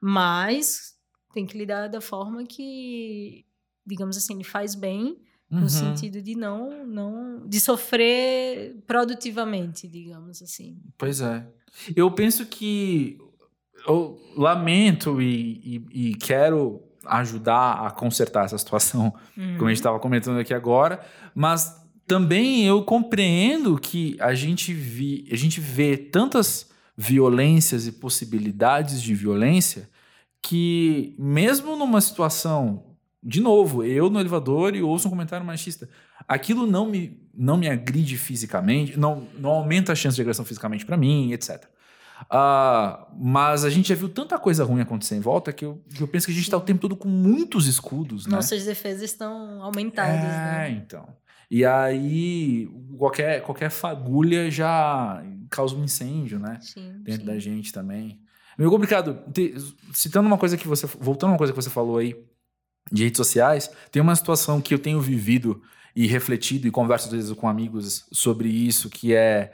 Mas tem que lidar da forma que, digamos assim, lhe faz bem, uhum. no sentido de não, não. de sofrer produtivamente, digamos assim. Pois é. Eu penso que eu lamento e, e, e, quero ajudar a consertar essa situação, uhum. como a gente estava comentando aqui agora, mas também eu compreendo que a gente, vi, a gente vê tantas violências e possibilidades de violência que, mesmo numa situação, de novo, eu no elevador e ouço um comentário machista, aquilo não me, não me agride fisicamente, não, não aumenta a chance de agressão fisicamente para mim, etc. Uh, mas a gente já viu tanta coisa ruim acontecer em volta que eu, que eu penso que a gente está o tempo todo com muitos escudos. Né? Nossas defesas estão aumentadas. É, né? então. E aí, qualquer, qualquer fagulha já causa um incêndio, né? Sim, Dentro sim. da gente também. Meio complicado. Citando uma coisa que você. Voltando a uma coisa que você falou aí de redes sociais, tem uma situação que eu tenho vivido e refletido e converso às vezes com amigos sobre isso, que é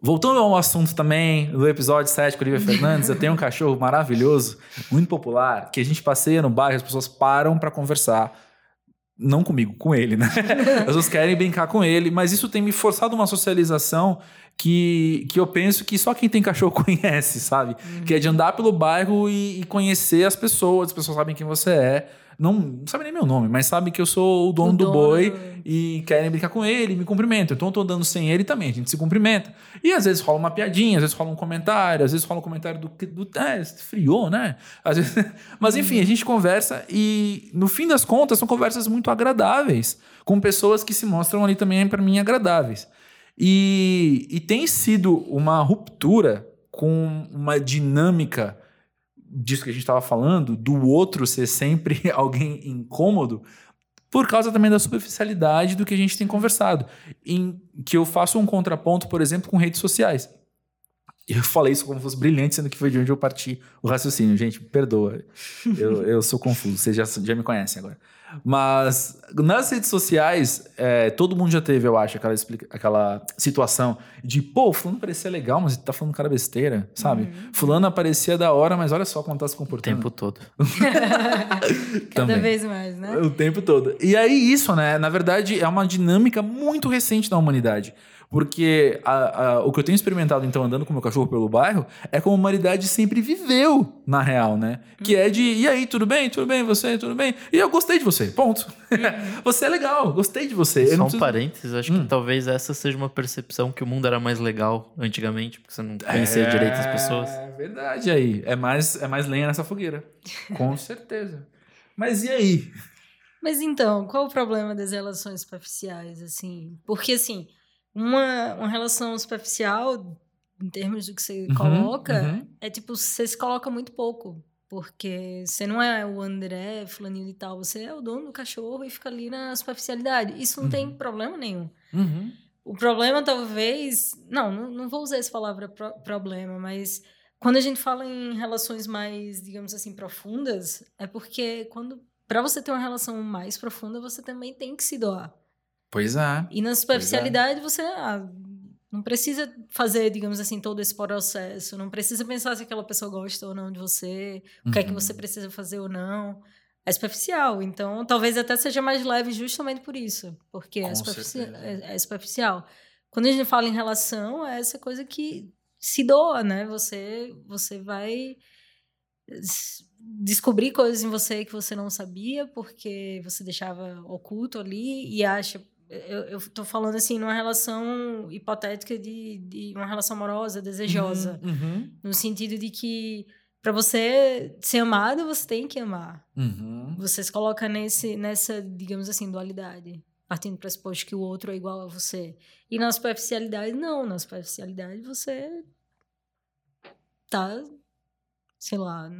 Voltando ao assunto também do episódio 7 com Olivia Fernandes, eu tenho um cachorro maravilhoso, muito popular, que a gente passeia no bairro, as pessoas param para conversar. Não comigo, com ele, né? As pessoas querem brincar com ele, mas isso tem me forçado uma socialização que, que eu penso que só quem tem cachorro conhece, sabe? Uhum. Que é de andar pelo bairro e, e conhecer as pessoas, as pessoas sabem quem você é não, não sabe nem meu nome, mas sabe que eu sou o dono o do dono. boi e querem brincar com ele, me cumprimentam. Então eu tô andando sem ele também, a gente se cumprimenta. E às vezes rola uma piadinha, às vezes rola um comentário, às vezes rola um comentário do, do é, friou, né? Às vezes, mas enfim, a gente conversa e no fim das contas são conversas muito agradáveis, com pessoas que se mostram ali também para mim agradáveis. E, e tem sido uma ruptura com uma dinâmica disso que a gente estava falando, do outro ser sempre alguém incômodo, por causa também da superficialidade do que a gente tem conversado. Em que eu faço um contraponto, por exemplo, com redes sociais. Eu falei isso como fosse brilhante, sendo que foi de onde eu parti o raciocínio. Gente, perdoa. Eu, eu sou confuso, vocês já, já me conhecem agora. Mas nas redes sociais, é, todo mundo já teve, eu acho, aquela, aquela situação de, pô, fulano parecia legal, mas ele tá falando cara besteira, sabe? Uhum. Fulano aparecia da hora, mas olha só como tá se comportando. O tempo todo. Cada vez mais, né? O tempo todo. E aí isso, né, na verdade, é uma dinâmica muito recente da humanidade. Porque a, a, o que eu tenho experimentado, então, andando com meu cachorro pelo bairro, é como a humanidade sempre viveu, na real, né? Que é de, e aí, tudo bem? Tudo bem? Você? Tudo bem? E eu gostei de você, ponto. Uhum. você é legal, gostei de você. Só um preciso... parênteses, acho hum. que talvez essa seja uma percepção que o mundo era mais legal antigamente, porque você não conhecia é... direito as pessoas. É verdade aí. É mais, é mais lenha nessa fogueira. com certeza. Mas e aí? Mas então, qual o problema das relações superficiais, assim? Porque, assim, uma, uma relação superficial, em termos do que você uhum, coloca, uhum. é tipo, você se coloca muito pouco. Porque você não é o André, fulaninho e tal, você é o dono do cachorro e fica ali na superficialidade. Isso não uhum. tem problema nenhum. Uhum. O problema, talvez. Não, não, não vou usar essa palavra pro, problema, mas quando a gente fala em relações mais, digamos assim, profundas, é porque quando. Para você ter uma relação mais profunda, você também tem que se doar. Pois é. E na é. superficialidade, é. você ah, não precisa fazer, digamos assim, todo esse processo. Não precisa pensar se aquela pessoa gosta ou não de você, o que é que você uhum. precisa fazer ou não. É superficial. Então, talvez até seja mais leve justamente por isso. Porque é, superfici é, é superficial. Quando a gente fala em relação, é essa coisa que se doa, né? Você, você vai descobrir coisas em você que você não sabia porque você deixava oculto ali e acha eu, tô falando assim numa relação hipotética de, de uma relação amorosa, desejosa, uhum, uhum. no sentido de que para você ser amado você tem que amar. Uhum. Você se coloca nesse nessa digamos assim dualidade, partindo do pressuposto que o outro é igual a você. E na superficialidade não, na superficialidade você tá sei lá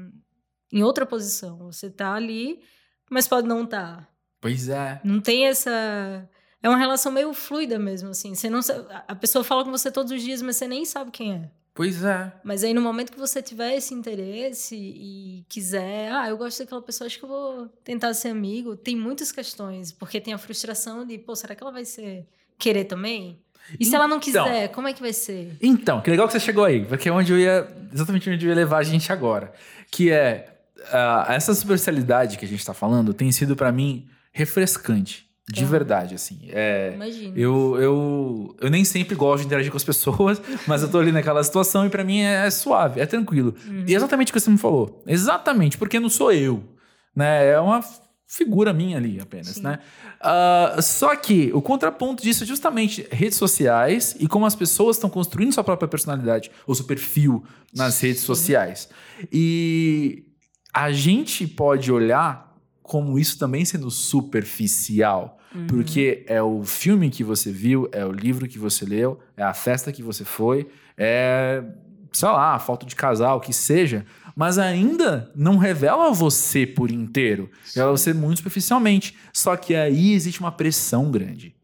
em outra posição. Você tá ali, mas pode não estar. Tá. Pois é. Não tem essa é uma relação meio fluida mesmo, assim. Você não a pessoa fala com você todos os dias, mas você nem sabe quem é. Pois é. Mas aí no momento que você tiver esse interesse e quiser, ah, eu gosto daquela pessoa, acho que eu vou tentar ser amigo. Tem muitas questões, porque tem a frustração de, pô, será que ela vai ser querer também? E se ela não então. quiser, então, como é que vai ser? Então, que legal que você chegou aí, porque é onde eu ia, exatamente onde eu ia levar a gente agora, que é uh, essa superficialidade que a gente tá falando tem sido para mim refrescante. De verdade, assim. É, Imagina. Eu, eu, eu nem sempre gosto de interagir com as pessoas, mas eu tô ali naquela situação e para mim é, é, suave, é tranquilo. Uhum. E é exatamente o que você me falou. Exatamente, porque não sou eu. Né? É uma figura minha ali apenas, Sim. né? Uh, só que o contraponto disso é justamente redes sociais e como as pessoas estão construindo sua própria personalidade ou seu perfil nas Sim. redes sociais. E a gente pode olhar como isso também sendo superficial. Uhum. Porque é o filme que você viu, é o livro que você leu, é a festa que você foi, é, sei lá, a foto de casal, que seja, mas ainda não revela você por inteiro. Revela você muito superficialmente. Só que aí existe uma pressão grande.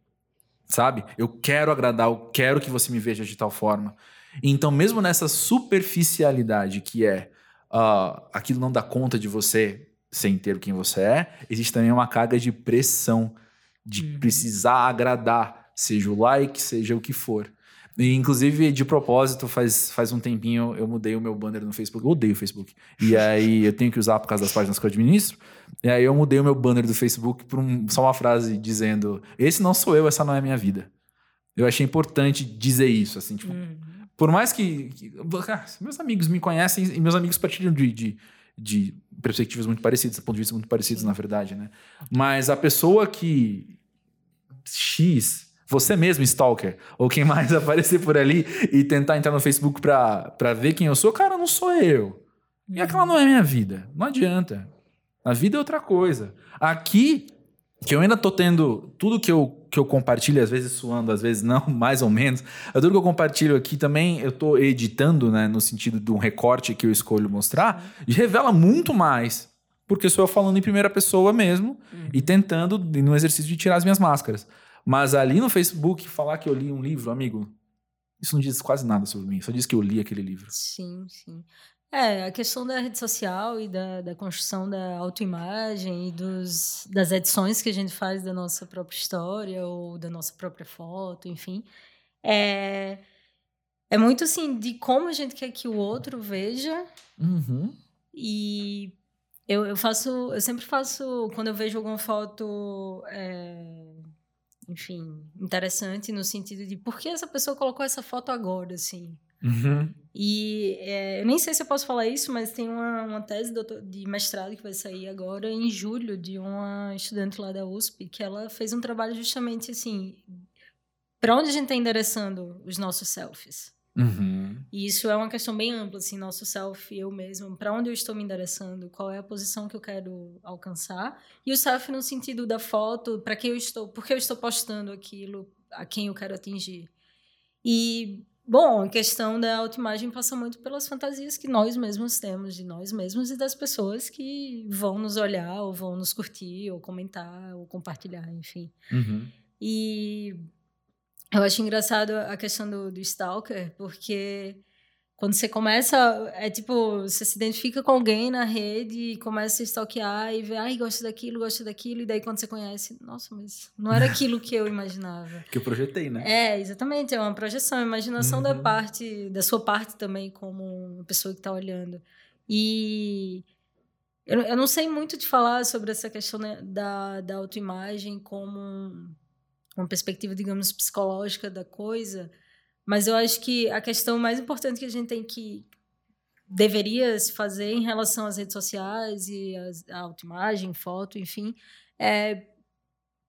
Sabe? Eu quero agradar, eu quero que você me veja de tal forma. Então, mesmo nessa superficialidade que é uh, aquilo não dá conta de você ser inteiro quem você é, existe também uma carga de pressão, de uhum. precisar agradar, seja o like, seja o que for. E, inclusive, de propósito, faz, faz um tempinho eu mudei o meu banner no Facebook. Eu odeio o Facebook. E aí eu tenho que usar por causa das páginas que eu administro. E aí eu mudei o meu banner do Facebook por um, só uma frase dizendo: Esse não sou eu, essa não é a minha vida. Eu achei importante dizer isso, assim, tipo. Uhum. Por mais que, que, ah, Meus amigos me conhecem e meus amigos partilham de, de, de perspectivas muito parecidas, pontos de vista muito parecidos, na verdade, né? Mas a pessoa que. X, você mesmo, Stalker, ou quem mais aparecer por ali e tentar entrar no Facebook pra, pra ver quem eu sou, cara, não sou eu. E aquela não é minha vida. Não adianta. A vida é outra coisa. Aqui, que eu ainda tô tendo tudo que eu, que eu compartilho, às vezes suando, às vezes não, mais ou menos. Tudo que eu compartilho aqui também, eu tô editando, né, no sentido de um recorte que eu escolho mostrar, e revela muito mais. Porque sou eu falando em primeira pessoa mesmo uhum. e tentando, no exercício de tirar as minhas máscaras. Mas ali no Facebook, falar que eu li um livro, amigo, isso não diz quase nada sobre mim, só diz que eu li aquele livro. Sim, sim. É, a questão da rede social e da, da construção da autoimagem e dos, das edições que a gente faz da nossa própria história ou da nossa própria foto, enfim. É, é muito assim de como a gente quer que o outro veja. Uhum. E eu, eu faço, eu sempre faço, quando eu vejo alguma foto, é, enfim, interessante no sentido de por que essa pessoa colocou essa foto agora, assim. Uhum. E é, eu nem sei se eu posso falar isso, mas tem uma, uma tese de mestrado que vai sair agora em julho de uma estudante lá da USP que ela fez um trabalho justamente assim para onde a gente está endereçando os nossos selfies. Uhum. E isso é uma questão bem ampla, assim, nosso self, eu mesmo, para onde eu estou me endereçando, qual é a posição que eu quero alcançar, e o self no sentido da foto, para quem eu estou, por que eu estou postando aquilo, a quem eu quero atingir. E Bom, a questão da autoimagem passa muito pelas fantasias que nós mesmos temos de nós mesmos e das pessoas que vão nos olhar, ou vão nos curtir, ou comentar, ou compartilhar, enfim. Uhum. E eu acho engraçado a questão do, do stalker, porque quando você começa, é tipo, você se identifica com alguém na rede e começa a stalkear e vê, ai, gosto daquilo, gosto daquilo, e daí quando você conhece, nossa, mas não era aquilo que eu imaginava. Que eu projetei, né? É, exatamente, é uma projeção, imaginação da Uhum. parte, da sua parte também, como uma pessoa que está olhando. E eu, eu não sei muito te falar sobre essa questão né, da, da autoimagem como um- uma perspectiva, digamos, psicológica da coisa, mas eu acho que a questão mais importante que a gente tem que deveria se fazer em relação às redes sociais e as- a autoimagem, foto, enfim, é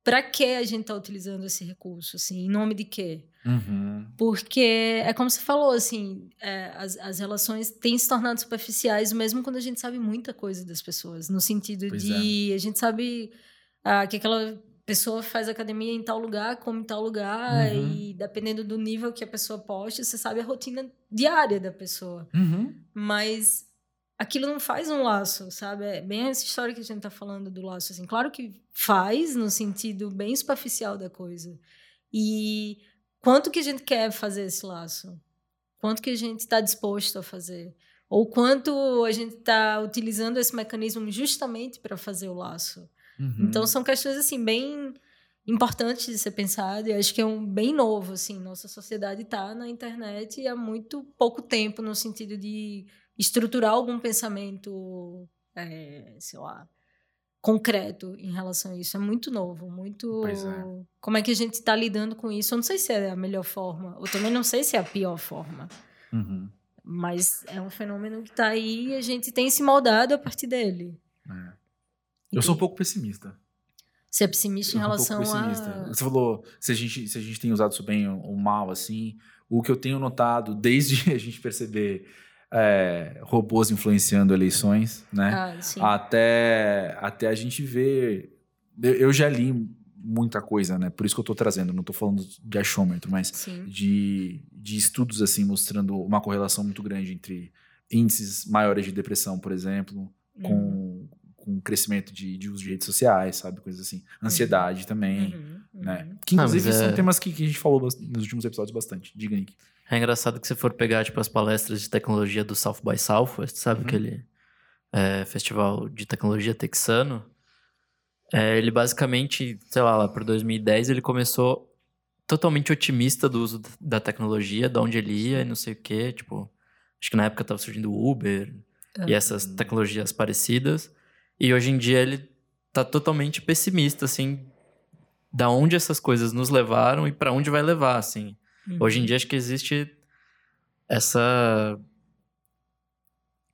para que a gente está utilizando esse recurso, assim, em nome de quê? Uhum. Porque é como você falou, assim, é, as, as relações têm se tornado superficiais, mesmo quando a gente sabe muita coisa das pessoas, no sentido Pois de a gente sabe ah, que aquela pessoa faz academia em tal lugar, come em tal lugar, Uhum. e dependendo do nível que a pessoa posta, você sabe a rotina diária da pessoa. Uhum. Mas aquilo não faz um laço, sabe? É bem essa história que a gente tá falando do laço, assim. Claro que faz, no sentido bem superficial da coisa. E quanto que a gente quer fazer esse laço? Quanto que a gente está disposto a fazer? Ou quanto a gente está utilizando esse mecanismo justamente para fazer o laço? Uhum. Então são questões assim bem importantes de ser pensado e acho que é um bem novo assim nossa sociedade está na internet há muito pouco tempo no sentido de estruturar algum pensamento é, sei lá concreto em relação a isso é muito novo muito é. como é que a gente está lidando com isso eu não sei se é a melhor forma ou também não sei se é a pior forma Uhum. mas é um fenômeno que está aí e a gente tem se moldado a partir dele É. Eu sou um pouco pessimista. ser pessimista em um relação pouco pessimista. a Você falou se a gente, se a gente tem usado isso bem ou mal, assim. O que eu tenho notado desde a gente perceber é, robôs influenciando eleições, né? Ah, sim. até, até a gente ver. Eu, já li muita coisa, né? Por isso que eu tô trazendo. Não tô falando de achômetro, mas Sim. de, de estudos assim mostrando uma correlação muito grande entre índices maiores de depressão, por exemplo, Uhum. com, com crescimento de, de uso de redes sociais, sabe? Coisas assim. Ansiedade também, Uhum, né? uhum. Que Ah, inclusive são é- temas que, que a gente falou nos últimos episódios bastante. Diga, Nick. É engraçado que se for pegar, tipo, as palestras de tecnologia do South by Southwest, sabe? Uhum. Aquele é, festival de tecnologia texano. É, ele basicamente, sei lá, lá por 2010, ele começou totalmente otimista do uso da tecnologia, de onde ele ia e não sei o quê. Tipo, acho que na época tava surgindo o Uber e Ah. essas tecnologias parecidas. E hoje em dia ele tá totalmente pessimista, assim, da onde essas coisas nos levaram e para onde vai levar, assim. Uhum. Hoje em dia acho que existe essa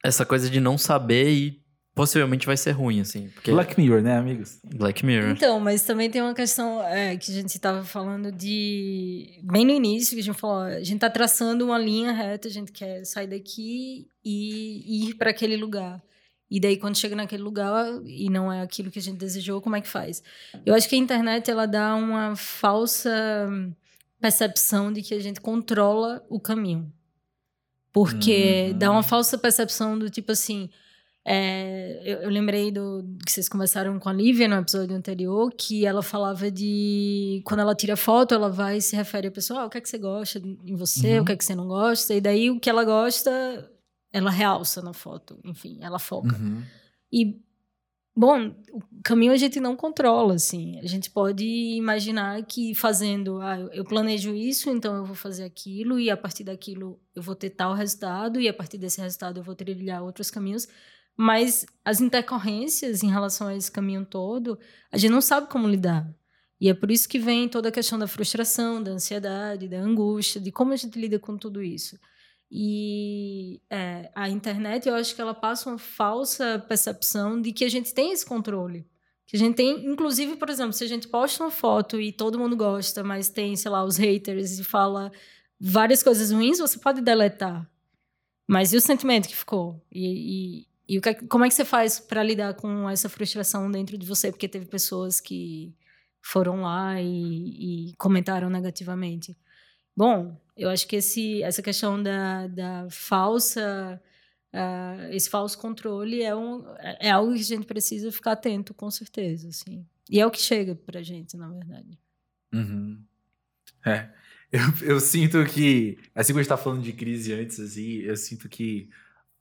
essa coisa de não saber e possivelmente vai ser ruim, assim. Porque Black Mirror, né, amigos? Black Mirror. Então, mas também tem uma questão é, que a gente estava falando de. Bem no início, que a gente falou: ó, a gente está traçando uma linha reta, a gente quer sair daqui e ir para aquele lugar. E daí, quando chega naquele lugar e não é aquilo que a gente desejou, como é que faz? Eu acho que a internet ela dá uma falsa percepção de que a gente controla o caminho. Porque Uhum. dá uma falsa percepção do tipo assim, É, eu, eu, lembrei do que vocês conversaram com a Lívia no episódio anterior, que ela falava de quando ela tira foto, ela vai e se refere a pessoa, ah, o que é que você gosta em você, uhum. o que é que você não gosta, e daí o que ela gosta, ela realça na foto, enfim, ela foca. Uhum. E Bom, o caminho a gente não controla, assim. A gente pode imaginar que fazendo, ah, eu planejo isso, então eu vou fazer aquilo, e a partir daquilo eu vou ter tal resultado, e a partir desse resultado eu vou trilhar outros caminhos. Mas as intercorrências em relação a esse caminho todo, a gente não sabe como lidar. E é por isso que vem toda a questão da frustração, da ansiedade, da angústia, de como a gente lida com tudo isso. E é, a internet, eu acho que ela passa uma falsa percepção de que a gente tem esse controle. Que a gente tem, inclusive, por exemplo, se a gente posta uma foto e todo mundo gosta, mas tem, sei lá, os haters e fala várias coisas ruins, você pode deletar. Mas e o sentimento que ficou? E, e, e o que, como é que você faz para lidar com essa frustração dentro de você? Porque teve pessoas que foram lá e, e comentaram negativamente. Bom, eu acho que esse, essa questão da, da falsa. Uh, esse falso controle é, um, é algo que a gente precisa ficar atento, com certeza. Assim. E é o que chega pra gente, na verdade. Uhum. É. Eu, eu sinto que, assim como a gente tá falando de crise antes, assim, eu sinto que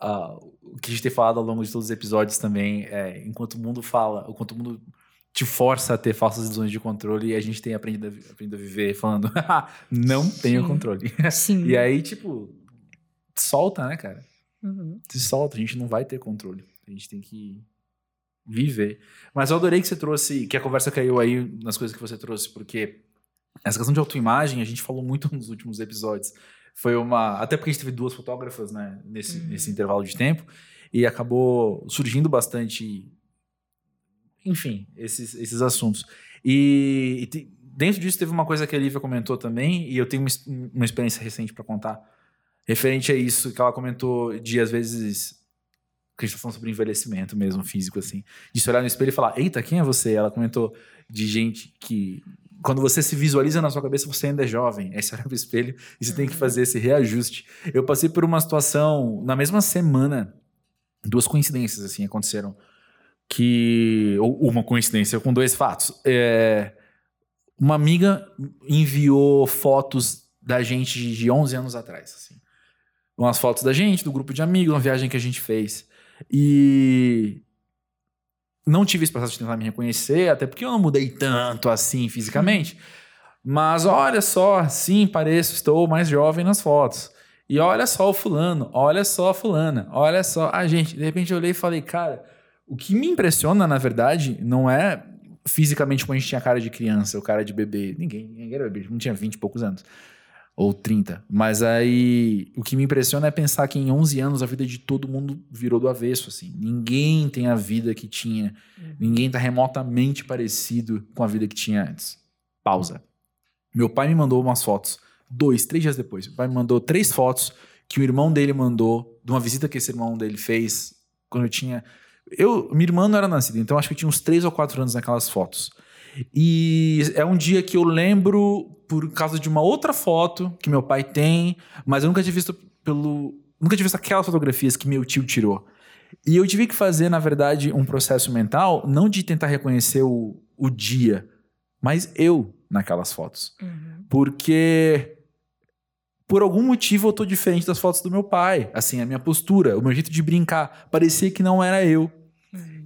uh, o que a gente tem falado ao longo de todos os episódios também, é, enquanto o mundo fala, enquanto o mundo te força a ter falsas ilusões de controle e a gente tem aprendido a, aprendido a viver falando, não tenho Sim. controle. Sim. e aí, tipo, solta, né, cara? Uhum. Se solta, a gente não vai ter controle. A gente tem que viver. Mas eu adorei que você trouxe, que a conversa caiu aí nas coisas que você trouxe, porque essa questão de autoimagem a gente falou muito nos últimos episódios. Foi uma. Até porque a gente teve duas fotógrafas, né, nesse, uhum. nesse intervalo de tempo, e acabou surgindo bastante enfim, esses, esses assuntos. E, e dentro disso teve uma coisa que a Lívia comentou também, e eu tenho uma, uma experiência recente para contar, referente a isso, que ela comentou de, às vezes, que a gente tá falando sobre envelhecimento mesmo, físico, assim, de se olhar no espelho e falar, eita, quem é você? Ela comentou de gente que quando você se visualiza na sua cabeça, você ainda é jovem. Aí você olha pro espelho e você uhum. tem que uhum. fazer esse reajuste. Eu passei por uma situação, na mesma semana, duas coincidências assim aconteceram que uma coincidência com dois fatos. É, uma amiga enviou fotos da gente de 11 anos atrás, assim. Umas fotos da gente, do grupo de amigos, uma viagem que a gente fez. E não tive processo de tentar me reconhecer, até porque eu não mudei tanto assim fisicamente. Mas olha só, sim, pareço, estou mais jovem nas fotos. E olha só o fulano, olha só a fulana, olha só a gente. De repente eu olhei e falei, cara, o que me impressiona, na verdade, não é fisicamente como a gente tinha cara de criança ou cara de bebê. Ninguém, ninguém era bebê, não tinha 20 e poucos anos. Ou 30. Mas aí, o que me impressiona é pensar que em 11 anos a vida de todo mundo virou do avesso, assim. Ninguém tem a vida que tinha. Uhum. Ninguém está remotamente parecido com a vida que tinha antes. Pausa. Meu pai me mandou umas fotos. Dois, três dias depois. Meu pai me mandou três fotos que o irmão dele mandou de uma visita que esse irmão dele fez quando eu tinha eu, minha irmã não era nascida, então acho que eu tinha uns 3 ou 4 anos naquelas fotos. E é um dia que eu lembro por causa de uma outra foto que meu pai tem, mas eu nunca tinha visto pelo. Nunca tinha visto aquelas fotografias que meu tio tirou. E eu tive que fazer, na verdade, um processo mental, não de tentar reconhecer o, o dia, mas eu naquelas fotos. Uhum. Porque por algum motivo eu tô diferente das fotos do meu pai. Assim, a minha postura, o meu jeito de brincar, parecia que não era eu.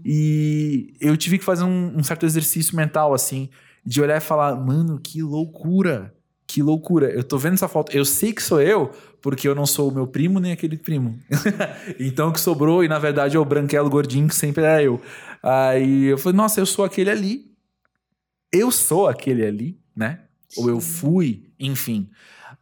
E eu tive que fazer um, um, certo exercício mental, assim, de olhar e falar, mano, que loucura, que loucura. Eu tô vendo essa foto, eu sei que sou eu, porque eu não sou o meu primo nem aquele primo. então o que sobrou, e na verdade é o branquelo gordinho que sempre era eu. Aí eu falei, nossa, eu sou aquele ali. Eu sou aquele ali, né? Sim. Ou eu fui, enfim.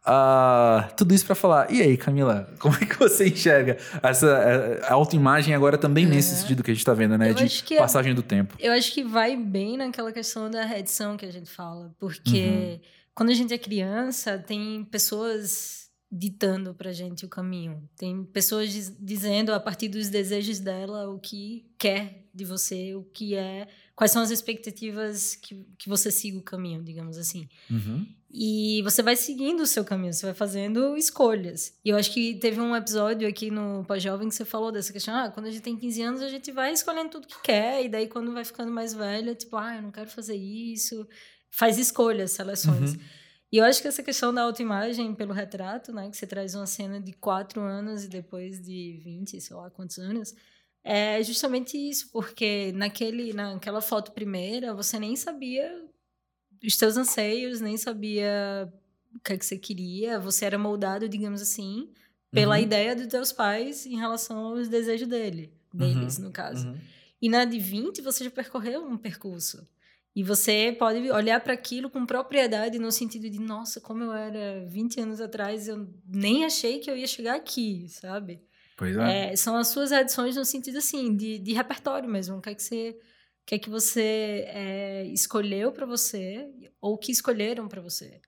Uh, tudo isso para falar. E aí, Camila, como é que você enxerga essa eh, autoimagem agora também é. nesse sentido que a gente está vendo, né? Eu de é passagem é, do tempo. Eu acho que vai bem naquela questão da reedição que a gente fala. Porque uhum. quando a gente é criança, tem pessoas ditando pra gente o caminho. Tem pessoas diz, dizendo a partir dos desejos dela o que quer de você, o que é quais são as expectativas que, que você siga o caminho, digamos assim. Uhum. E você vai seguindo o seu caminho, você vai fazendo escolhas. E eu acho que teve um episódio aqui no Pós-Jovem que você falou dessa questão. Ah, quando a gente tem 15 anos, a gente vai escolhendo tudo que quer. E daí, quando vai ficando mais velha, tipo, ah, eu não quero fazer isso. Faz escolhas, seleções. Uhum. E eu acho que essa questão da autoimagem pelo retrato, né? Que você traz uma cena de 4 anos e depois de 20, sei lá quantos anos. É justamente isso, porque naquele, naquela foto primeira, você nem sabia os teus anseios, nem sabia o que, é que você queria. Você era moldado, digamos assim, pela Uhum. ideia dos teus pais em relação aos desejos dele, deles, no caso. Uhum. E na de 20, você já percorreu um percurso. E você pode olhar para aquilo com propriedade, no sentido de, nossa, como eu era 20 anos atrás, eu nem achei que eu ia chegar aqui, sabe? Pois é. É, são as suas adições no sentido assim de, de repertório mesmo. O que é que você, que é que você é, escolheu para você ou que escolheram para você?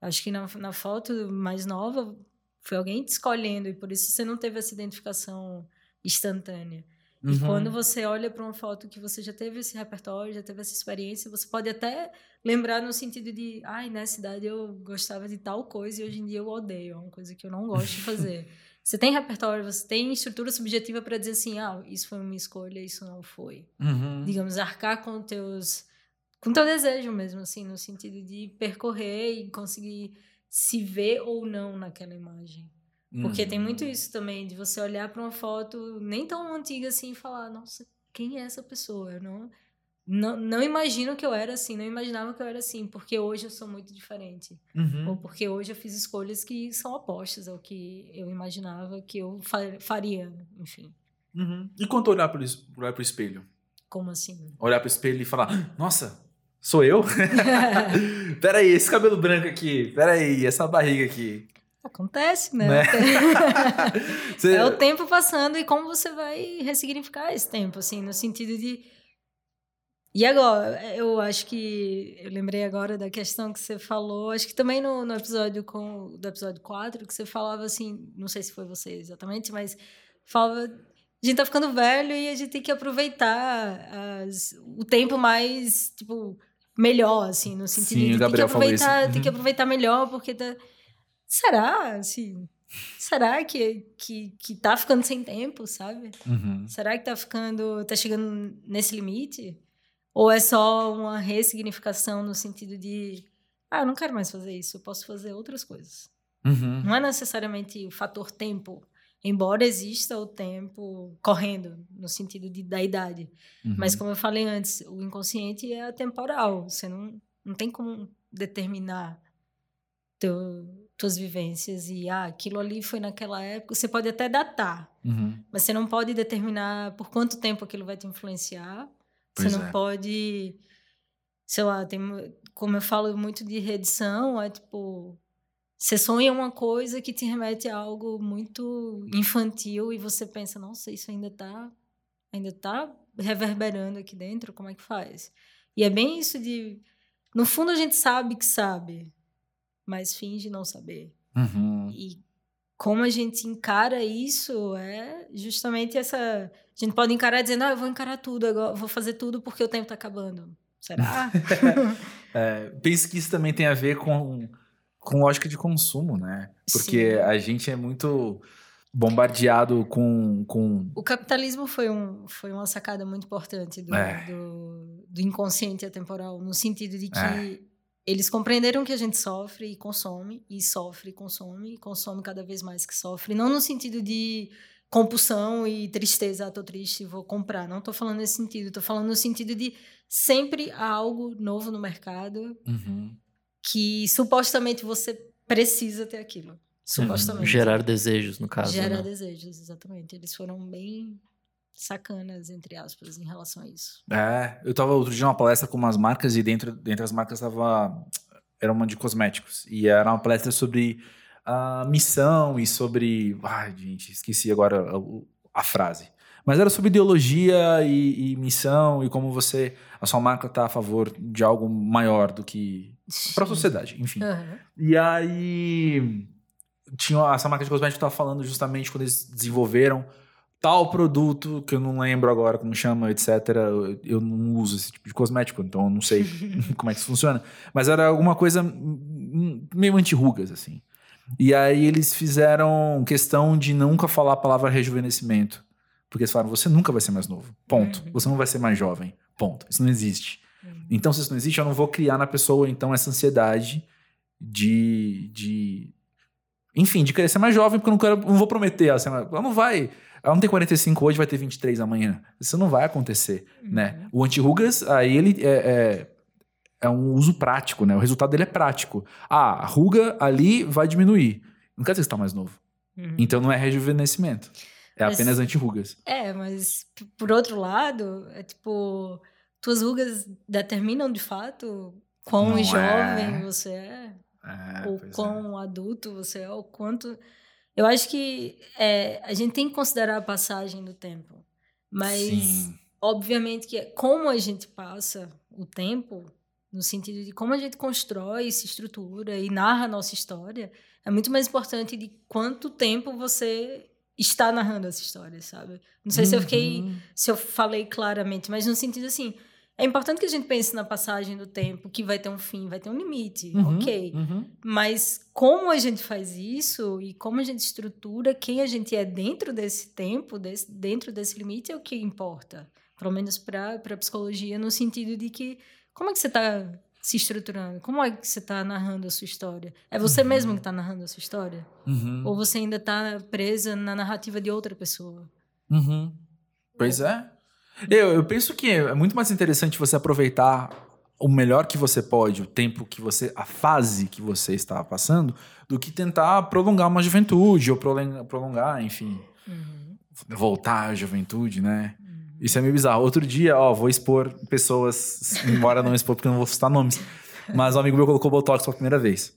Acho que na, na foto mais nova foi alguém te escolhendo e por isso você não teve essa identificação instantânea. E Uhum. quando você olha para uma foto que você já teve esse repertório, já teve essa experiência, você pode até lembrar no sentido de, ai, nessa idade eu gostava de tal coisa e hoje em dia eu odeio, é uma coisa que eu não gosto de fazer. Você tem repertório, você tem estrutura subjetiva para dizer assim, ah, isso foi uma escolha, isso não foi. Uhum. Digamos, arcar com teus com teu desejo mesmo, assim, no sentido de percorrer e conseguir se ver ou não naquela imagem. Porque tem Uhum. muito isso também, de você olhar para uma foto nem tão antiga assim e falar, nossa, quem é essa pessoa? Eu não, não, não imagino que eu era assim, não imaginava que eu era assim, porque hoje eu sou muito diferente. Uhum. Ou porque hoje eu fiz escolhas que são opostas ao que eu imaginava que eu fa- faria, enfim. Uhum. E quanto olhar olhar pro espelho? Como assim? Olhar pro espelho e falar, nossa, sou eu? Peraí, esse cabelo branco aqui. Peraí, essa barriga aqui. Acontece, né? Né? É o tempo passando e como você vai ressignificar esse tempo, assim, no sentido de. E agora, eu acho que. Eu lembrei agora da questão que você falou, acho que também no, no episódio com do episódio 4, que você falava assim, não sei se foi você exatamente, mas falava. A gente tá ficando velho e a gente tem que aproveitar as- o tempo mais, tipo, melhor, assim, no sentido Sim, de tem que aproveitar, tem que Uhum. aproveitar melhor, porque tá. Será, assim? Será que, que, que tá ficando sem tempo, sabe? Uhum. Será que tá ficando. tá chegando nesse limite? Ou é só uma ressignificação no sentido de. Ah, eu não quero mais fazer isso, eu posso fazer outras coisas. Uhum. Não é necessariamente o fator tempo, embora exista o tempo correndo, no sentido de, da idade. Uhum. Mas como eu falei antes, o inconsciente é atemporal. Você não, não tem como determinar teu, tuas vivências e ah, aquilo ali foi naquela época. Você pode até datar, Uhum. mas você não pode determinar por quanto tempo aquilo vai te influenciar. Pois você não é. pode, sei lá, tem, como eu falo muito de reedição, é tipo você sonha uma coisa que te remete a algo muito infantil e você pensa, nossa, isso ainda tá ainda tá reverberando aqui dentro, como é que faz? E é bem isso de no fundo a gente sabe que sabe, mas finge não saber. Uhum. E como a gente encara isso é justamente essa. A gente pode encarar dizendo, ah, eu vou encarar tudo, agora vou fazer tudo porque o tempo tá acabando. Será? É, penso que isso também tem a ver com, com lógica de consumo, né? Porque Sim. a gente é muito bombardeado com. com... o capitalismo foi, um, foi uma sacada muito importante do, É. do, do inconsciente atemporal, no sentido de que É. eles compreenderam que a gente sofre e consome, e sofre e consome, e consome cada vez mais que sofre. Não no sentido de compulsão e tristeza, ah, tô triste, vou comprar. Não tô falando nesse sentido, tô falando no sentido de sempre há algo novo no mercado Uhum. que supostamente você precisa ter aquilo. Supostamente. Gerar desejos, no caso. Gerar né? desejos, exatamente. Eles foram bem sacanas, entre aspas, em relação a isso. É, eu tava outro dia numa palestra com umas marcas e dentro, dentre as marcas tava. Era uma de cosméticos. E era uma palestra sobre a missão e sobre. Ai, gente, esqueci agora a, a frase. Mas era sobre ideologia e, e missão e como você. A sua marca tá a favor de algo maior do que. para a sociedade, enfim. Aham. E aí tinha essa marca de cosméticos estava falando justamente quando eles desenvolveram tal produto que eu não lembro agora como chama, etc. Eu, não uso esse tipo de cosmético, então eu não sei como é que isso funciona. Mas era alguma coisa meio anti-rugas, assim. E aí eles fizeram questão de nunca falar a palavra rejuvenescimento. Porque eles falaram, você nunca vai ser mais novo. Ponto. Uhum. Você não vai ser mais jovem. Ponto. Isso não existe. Uhum. Então, se isso não existe, eu não vou criar na pessoa, então, essa ansiedade de. de enfim, de querer ser mais jovem, porque eu não, quero, não vou prometer. Ela, ela não vai. Ela não tem 45 hoje, vai ter 23 amanhã. Isso não vai acontecer, né? O anti-rugas, aí ele é, é, é um uso prático, né? O resultado dele é prático. Ah, a ruga ali vai diminuir. Não quer dizer que você está mais novo. Uhum. Então não é rejuvenescimento. É Mas- apenas anti-rugas. É, mas por outro lado, é tipo, tuas rugas determinam de fato quão Não jovem é. você é, É, ou pois é. quão adulto você é, ou quanto. Eu acho que é, a gente tem que considerar a passagem do tempo. Mas, Sim. obviamente, que é como a gente passa o tempo, no sentido de como a gente constrói, se estrutura e narra a nossa história, é muito mais importante de quanto tempo você está narrando essa história, sabe? Não sei se eu fiquei Uhum. se eu falei claramente, mas no sentido assim, é importante que a gente pense na passagem do tempo, que vai ter um fim, vai ter um limite, Uhum, ok. uhum. Mas como a gente faz isso e como a gente estrutura quem a gente é dentro desse tempo, desse, dentro desse limite, é o que importa. Pelo menos para a psicologia, no sentido de que como é que você está se estruturando? Como é que você está narrando a sua história? É você mesmo que está narrando a sua história? Uhum. Ou você ainda está presa na narrativa de outra pessoa? Uhum. Pois é. Eu, eu penso que é muito mais interessante você aproveitar o melhor que você pode, o tempo que você, a fase que você está passando, do que tentar prolongar uma juventude ou prolongar, prolongar enfim, Uhum. voltar à juventude, né? Isso é meio bizarro. Outro dia, ó, vou expor pessoas, embora não expor porque não vou citar nomes, mas um amigo meu colocou Botox pela primeira vez.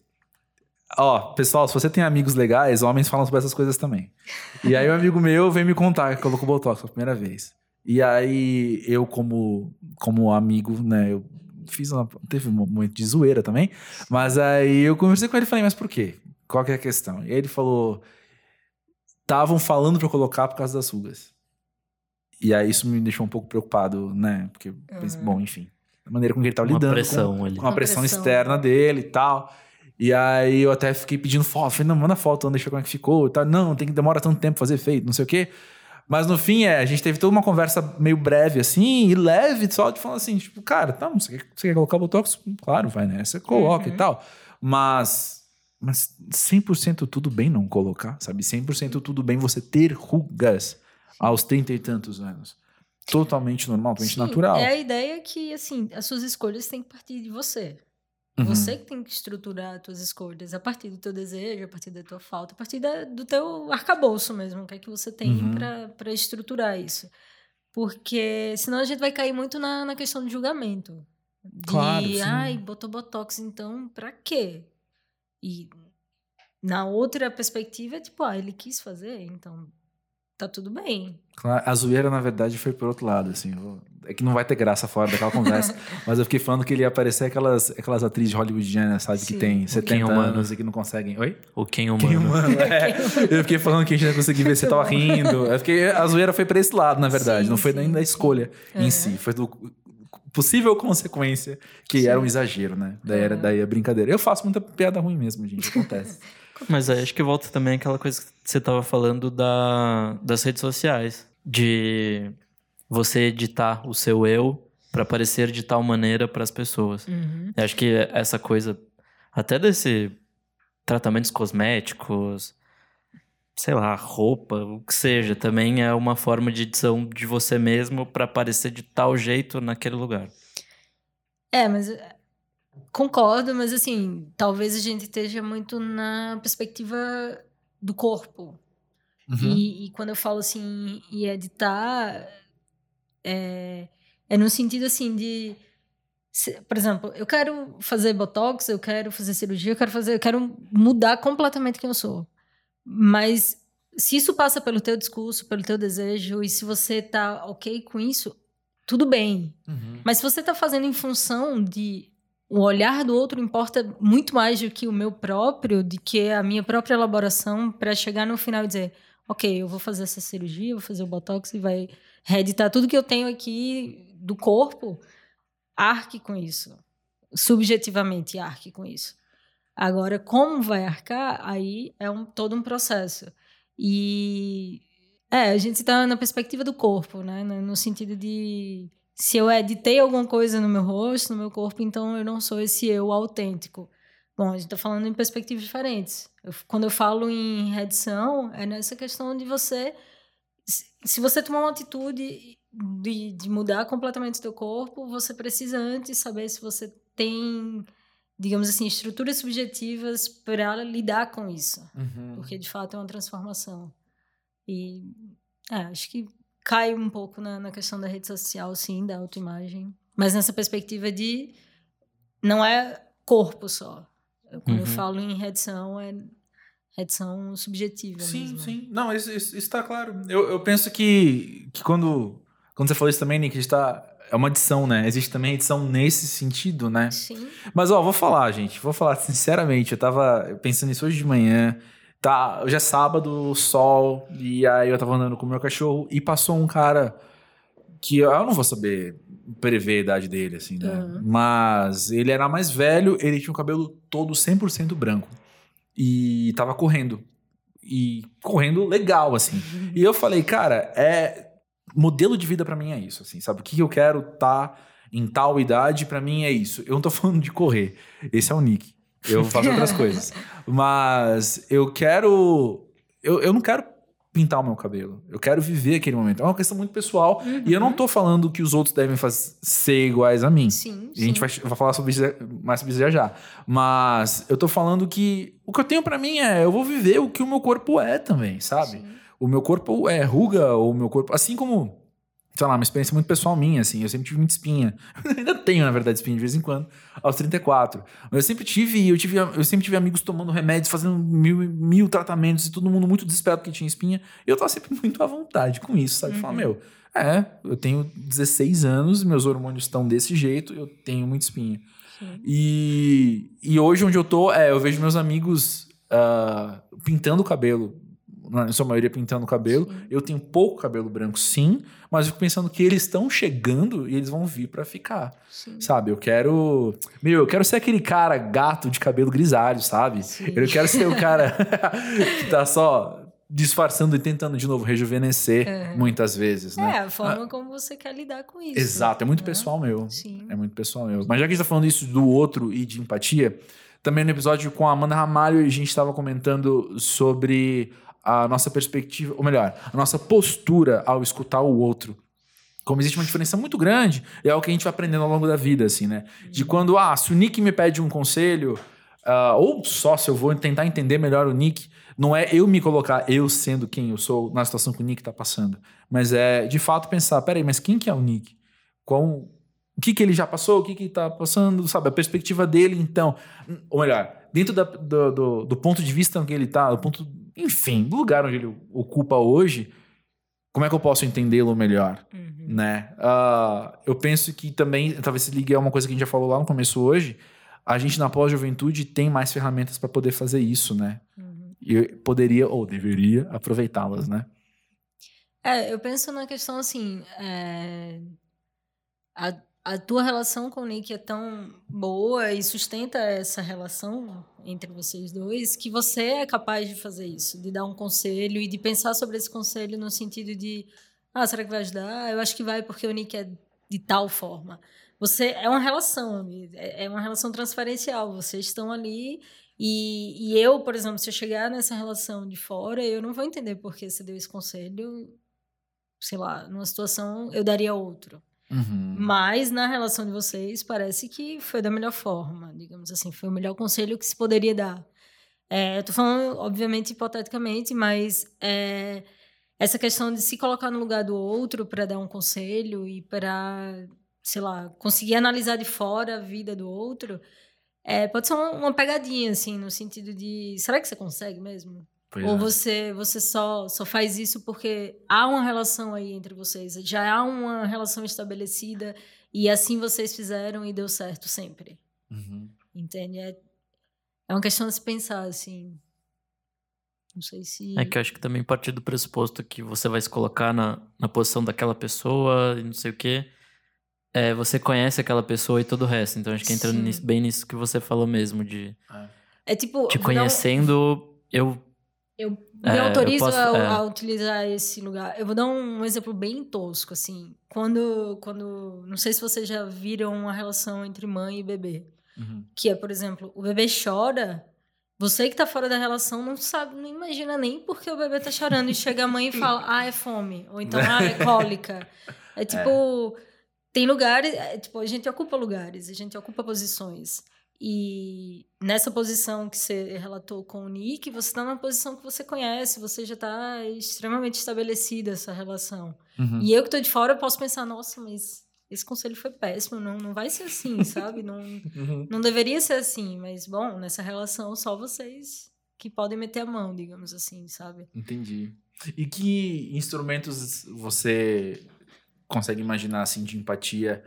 Ó, pessoal, se você tem amigos legais, homens falam sobre essas coisas também. E aí um amigo meu veio me contar que colocou Botox pela primeira vez. E aí eu, como, como amigo, né, eu fiz uma... Teve um momento de zoeira também. Mas aí eu conversei com ele e falei, mas por quê? Qual que é a questão? E ele falou... Estavam falando eu colocar por causa das rugas. E aí isso me deixou um pouco preocupado, né? Porque, eu pensei, Uhum. bom, enfim. A maneira com que ele tava Uma lidando com- pressão ali. com a Uma pressão, pressão. externa dele e tal. E aí eu até fiquei pedindo foto. Falei, não, manda foto, deixa eu ver como é que ficou e tal. Não, tem que demora tanto tempo pra fazer feito, não sei o quê. Mas no fim, é, a gente teve toda uma conversa meio breve, assim, e leve, só de falar assim, tipo, cara, tá, você quer, você quer colocar Botox? Claro, vai, né? Você coloca Uhum. e tal. Mas, mas 100% tudo bem não colocar, sabe? 100% tudo bem você ter rugas aos trinta e tantos anos. Totalmente normal, totalmente Sim, natural. É a ideia que, assim, as suas escolhas têm que partir de você. Uhum. Você que tem que estruturar as tuas escolhas a partir do teu desejo, a partir da tua falta, a partir da- do teu arcabouço mesmo, o que é que você tem Uhum. para estruturar isso. Porque senão a gente vai cair muito na, na questão de julgamento. De, Claro, sim. ai, botou botox, então pra quê? E na outra perspectiva, é tipo, ah, ele quis fazer, então tá tudo bem. Claro, a zoeira, na verdade, foi pro outro lado, assim. É que não vai ter graça fora daquela conversa. mas eu fiquei falando que ele ia aparecer aquelas, aquelas atrizes hollywoodianas, sabe? Que Sim. tem O 70 Ken humano. anos e que não conseguem. Oi? O Ken humano. Quem humano, é. Eu fiquei falando que a gente não conseguia ver se você tava rindo. Eu fiquei, a zoeira foi pra esse lado, na verdade. Sim, não foi sim, nem da escolha em si. Foi do possível consequência que Sim. era um exagero, né? Daí, era, daí é brincadeira. Eu faço muita piada ruim mesmo, gente. Acontece. Mas aí acho que volta também aquela coisa que você tava falando da, das redes sociais. De você editar o seu eu para parecer de tal maneira para as pessoas. Uhum. Acho que essa coisa, até desse tratamentos cosméticos, sei lá, roupa, o que seja, também é uma forma de edição de você mesmo para parecer de tal jeito naquele lugar. É, mas concordo, mas assim, talvez a gente esteja muito na perspectiva do corpo. Uhum. E, e quando eu falo assim, e editar, é, é no sentido assim de. se- por exemplo, eu quero fazer botox, eu quero fazer cirurgia, eu quero fazer, eu quero mudar completamente quem eu sou. Mas se isso passa pelo teu discurso, pelo teu desejo, e se você tá ok com isso, tudo bem. Uhum. Mas se você está fazendo em função de o olhar do outro importa muito mais do que o meu próprio, de que a minha própria elaboração para chegar no final e dizer, ok, eu vou fazer essa cirurgia, vou fazer o botox e vai reeditar tudo que eu tenho aqui do corpo, arque com isso. Subjetivamente, arque com isso. Agora, como vai arcar, aí é um, todo um processo. E é, a gente está na perspectiva do corpo, né? No sentido de se eu editei alguma coisa no meu rosto, no meu corpo, então eu não sou esse eu autêntico. Bom, a gente está falando em perspectivas diferentes. Eu, quando eu falo em redição, é nessa questão de você. Se você tomar uma atitude de, de mudar completamente o teu corpo, você precisa antes saber se você tem, digamos assim, estruturas subjetivas para lidar com isso. Uhum. Porque, de fato, é uma transformação. E é, acho que cai um pouco na, na questão da rede social, sim, da autoimagem. Mas nessa perspectiva de. Não é corpo só. Quando uhum. eu falo em redição, é redição subjetiva. Sim, mesmo. sim. Não, isso, está claro. Eu, eu penso que, que quando, quando você falou isso também, Nick, está é uma edição, né? Existe também edição nesse sentido, né? Sim. Mas, ó, vou falar, gente. Vou falar sinceramente. Eu tava pensando nisso hoje de manhã. Tá, hoje é sábado, sol. E aí eu tava andando com o meu cachorro e passou um cara que eu não vou saber prever a idade dele, assim, né? Uhum. Mas ele era mais velho, ele tinha o cabelo todo 100% branco. E tava correndo. E correndo legal, assim. Uhum. E eu falei, cara, é. Modelo de vida para mim é isso, assim, sabe? O que eu quero tá em tal idade, para mim é isso. Eu não tô falando de correr. Esse é o Nick. Eu faço outras coisas. Mas eu quero. Eu, eu não quero pintar o meu cabelo. Eu quero viver aquele momento. É uma questão muito pessoal. Uhum. E eu não tô falando que os outros devem ser iguais a mim. Sim. E a gente vai, vai falar sobre isso, mais sobre isso já já. Mas eu tô falando que o que eu tenho para mim é eu vou viver o que o meu corpo é também, sabe? Sim. O meu corpo é ruga, o meu corpo. Assim como sei lá, uma experiência muito pessoal minha, assim. Eu sempre tive muita espinha. Ainda tenho, na verdade, espinha de vez em quando, aos 34. Mas eu sempre tive, eu tive, eu sempre tive amigos tomando remédios, fazendo mil, mil tratamentos e todo mundo muito desesperado porque tinha espinha. E eu tava sempre muito à vontade com isso, sabe? Uhum. Falar, meu, é, eu tenho 16 anos, meus hormônios estão desse jeito, eu tenho muita espinha. E, e hoje, onde eu tô, é, eu vejo meus amigos uh, pintando o cabelo na sua maioria pintando o cabelo. Sim. Eu tenho pouco cabelo branco, sim, mas eu fico pensando que eles estão chegando e eles vão vir para ficar. Sim. Sabe? Eu quero. Meu, eu quero ser aquele cara gato de cabelo grisalho, sabe? Sim. Eu quero ser o cara que tá só disfarçando e tentando de novo rejuvenescer muitas vezes, né? É, a forma ah, como você quer lidar com isso. Exato, é muito né? pessoal meu. Sim. É muito pessoal meu. Mas já que a gente tá falando isso do outro e de empatia, também no episódio com a Amanda Ramalho, a gente estava comentando sobre a nossa perspectiva, ou melhor, a nossa postura ao escutar o outro. Como existe uma diferença muito grande, é o que a gente vai aprendendo ao longo da vida, assim, né? De quando, ah, se o Nick me pede um conselho, uh, ou só se eu vou tentar entender melhor o Nick, não é eu me colocar, eu sendo quem eu sou, na situação que o Nick tá passando. Mas é, de fato, pensar, peraí, mas quem que é o Nick? Qual, o que que ele já passou? O que que tá passando? Sabe, a perspectiva dele, então. Ou melhor, dentro da, do, do, do ponto de vista em que ele tá, do ponto enfim, do lugar onde ele ocupa hoje, como é que eu posso entendê-lo melhor, uhum. né? Uh, eu penso que também, talvez se ligue a uma coisa que a gente já falou lá no começo hoje, a gente na pós-juventude tem mais ferramentas para poder fazer isso, né? Uhum. E poderia ou deveria aproveitá-las, né? É, eu penso na questão assim, é... a a tua relação com o Nick é tão boa e sustenta essa relação entre vocês dois que você é capaz de fazer isso, de dar um conselho e de pensar sobre esse conselho no sentido de, ah, será que vai ajudar? Eu acho que vai porque o Nick é de tal forma. Você é uma relação, é, é uma relação transferencial. Vocês estão ali e, e eu, por exemplo, se eu chegar nessa relação de fora, eu não vou entender por que você deu esse conselho. Sei lá, numa situação eu daria outro. Uhum. Mas na relação de vocês, parece que foi da melhor forma, digamos assim, foi o melhor conselho que se poderia dar. É, eu tô falando, obviamente, hipoteticamente, mas é, essa questão de se colocar no lugar do outro para dar um conselho e para, sei lá, conseguir analisar de fora a vida do outro, é, pode ser uma, uma pegadinha, assim, no sentido de: será que você consegue mesmo? Pois Ou é. você, você só, só faz isso porque há uma relação aí entre vocês, já há uma relação estabelecida e assim vocês fizeram e deu certo sempre. Uhum. Entende? É, é uma questão de se pensar, assim. Não sei se. É que eu acho que também parte do pressuposto que você vai se colocar na, na posição daquela pessoa e não sei o quê. É, você conhece aquela pessoa e todo o resto. Então acho que entra nisso- bem nisso que você falou mesmo, de É tipo. te um- conhecendo, eu. Eu me É, eu autorizo posso- a, é. a utilizar esse lugar. Eu vou dar um exemplo bem tosco, assim. Quando, quando. Não sei se vocês já viram uma relação entre mãe e bebê. Uhum. Que é, por exemplo, o bebê chora. Você que tá fora da relação não sabe, não imagina nem porque o bebê tá chorando. E chega a mãe e fala, ah, é fome. Ou então, ah, é cólica. É tipo. Tem lugares. é, tipo, a gente ocupa lugares, a gente ocupa posições. E nessa posição que você relatou com o Nick, você está numa posição que você conhece, você já está extremamente estabelecida essa relação. Uhum. E eu que estou de fora, eu posso pensar, nossa, mas esse conselho foi péssimo, não, não vai ser assim, sabe? Não, Uhum. não deveria ser assim, mas bom, nessa relação só vocês que podem meter a mão, digamos assim, sabe? Entendi. E que instrumentos você consegue imaginar assim de empatia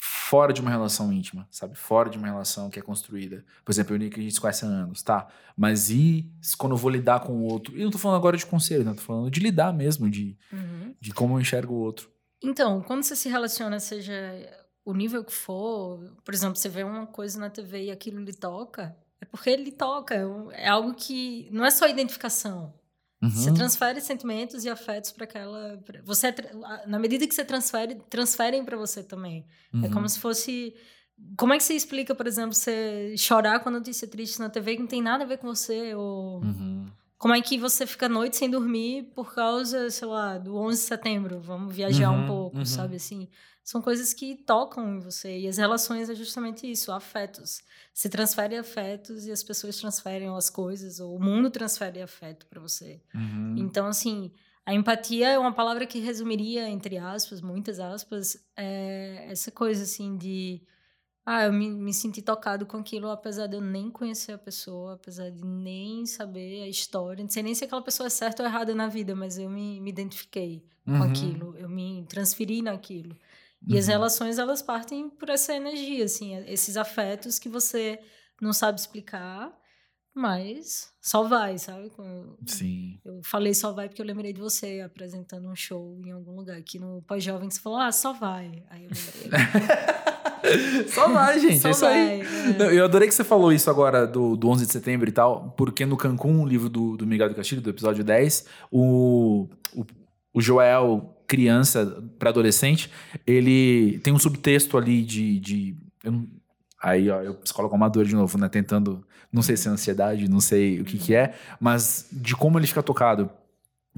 fora de uma relação íntima, sabe? Fora de uma relação que é construída. Por exemplo, eu e o Nick a gente se conhece há anos, tá? Mas e quando eu vou lidar com o outro? E não tô falando agora de conselho, não tô falando de lidar mesmo, de, Uhum. de como eu enxergo o outro. Então, quando você se relaciona, seja o nível que for, por exemplo, você vê uma coisa na TV e aquilo lhe toca, é porque ele lhe toca. é É algo que não é só identificação. Você Uhum. transfere sentimentos e afetos para aquela. pra- Você, é na medida que você transfere, transferem para você também. É Uhum. como se fosse. Como é que você explica, por exemplo, você chorar com a notícia triste na TV que não tem nada a ver com você? Ou Uhum. Como é que você fica a noite sem dormir por causa, sei lá, do 11 de setembro? Vamos viajar Uhum, um pouco, uhum. sabe assim? São coisas que tocam em você. E as relações é justamente isso, afetos. Você transfere afetos e as pessoas transferem as coisas, ou o mundo transfere afeto para você. Uhum. Então, assim, a empatia é uma palavra que resumiria, entre aspas, muitas aspas, é essa coisa, assim, de... Ah, eu me, me senti tocado com aquilo, apesar de eu nem conhecer a pessoa, apesar de nem saber a história, não sei nem se aquela pessoa é certa ou errada na vida, mas eu me, me identifiquei com Uhum. aquilo, eu me transferi naquilo. E as Uhum. relações, elas partem por essa energia, assim, esses afetos que você não sabe explicar, mas só vai, sabe? Com- Sim. eu falei só vai porque eu lembrei de você apresentando um show em algum lugar aqui no Pós-Jovem, que você falou, ah, só vai. Aí eu lembrei. Só vai, gente. Só é isso aí. vai, é. Não, Eu adorei que você falou isso agora do, do 11 de setembro e tal, porque no Cancún, o livro do, do Miguel do Castilho, do episódio 10, o, o, o Joel, criança para adolescente, ele tem um subtexto ali de. de eu aí, ó, eu psicólogo amador de novo, né? Tentando. Não sei se é ansiedade, não sei o que, que é, mas de como ele fica tocado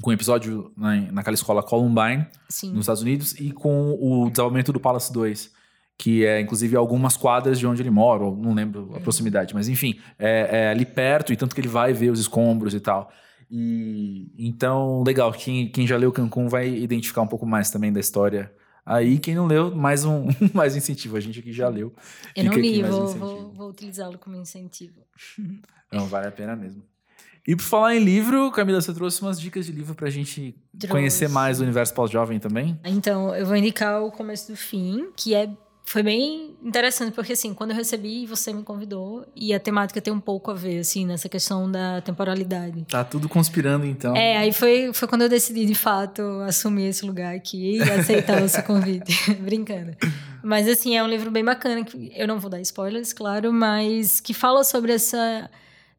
com o episódio na, naquela escola Columbine, Sim. nos Estados Unidos e com o desenvolvimento do Palace 2, que é inclusive algumas quadras de onde ele mora, ou não lembro a proximidade, mas enfim, é, é ali perto, e tanto que ele vai ver os escombros e tal. E então, legal, quem, quem já leu Cancún vai identificar um pouco mais também da história. Aí, quem não leu, mais um mais incentivo. A gente aqui já leu. Eu não li, vou, vou, vou utilizá-lo como incentivo. Não, vale a pena mesmo. E por falar em livro, Camila, você trouxe umas dicas de livro pra gente Trouxe. conhecer mais o universo pós-jovem também? Então, eu vou indicar o Começo do Fim, que é foi bem interessante, porque assim, quando eu recebi, você me convidou, e a temática tem um pouco a ver, assim, nessa questão da temporalidade. Tá tudo conspirando, então. É, aí foi, foi quando eu decidi, de fato, assumir esse lugar aqui e aceitar o seu convite. Brincando. Mas, assim, é um livro bem bacana, que eu não vou dar spoilers, claro, mas que fala sobre essa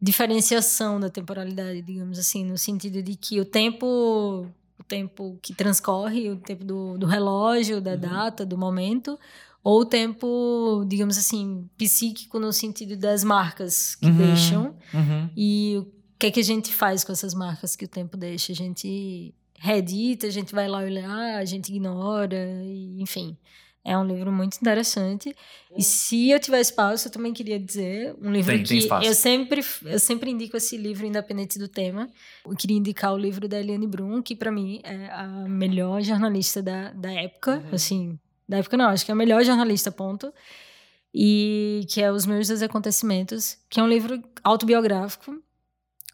diferenciação da temporalidade, digamos assim, no sentido de que o tempo, o tempo que transcorre, o tempo do, do relógio, da data, do momento, ou o tempo, digamos assim, psíquico no sentido das marcas que Uhum. deixam. Uhum. E o que é que a gente faz com essas marcas que o tempo deixa? A gente reedita, a gente vai lá olhar, a gente ignora, e, enfim. É um livro muito interessante. E se eu tiver espaço, eu também queria dizer um livro Tem, tem que espaço. eu sempre eu sempre indico esse livro independente do tema. Eu queria indicar o livro da Eliane Brum, que para mim é a melhor jornalista da, da época, Uhum. assim, da época não, acho que é a melhor jornalista, ponto e que é Os Meus Dois Acontecimentos, que é um livro autobiográfico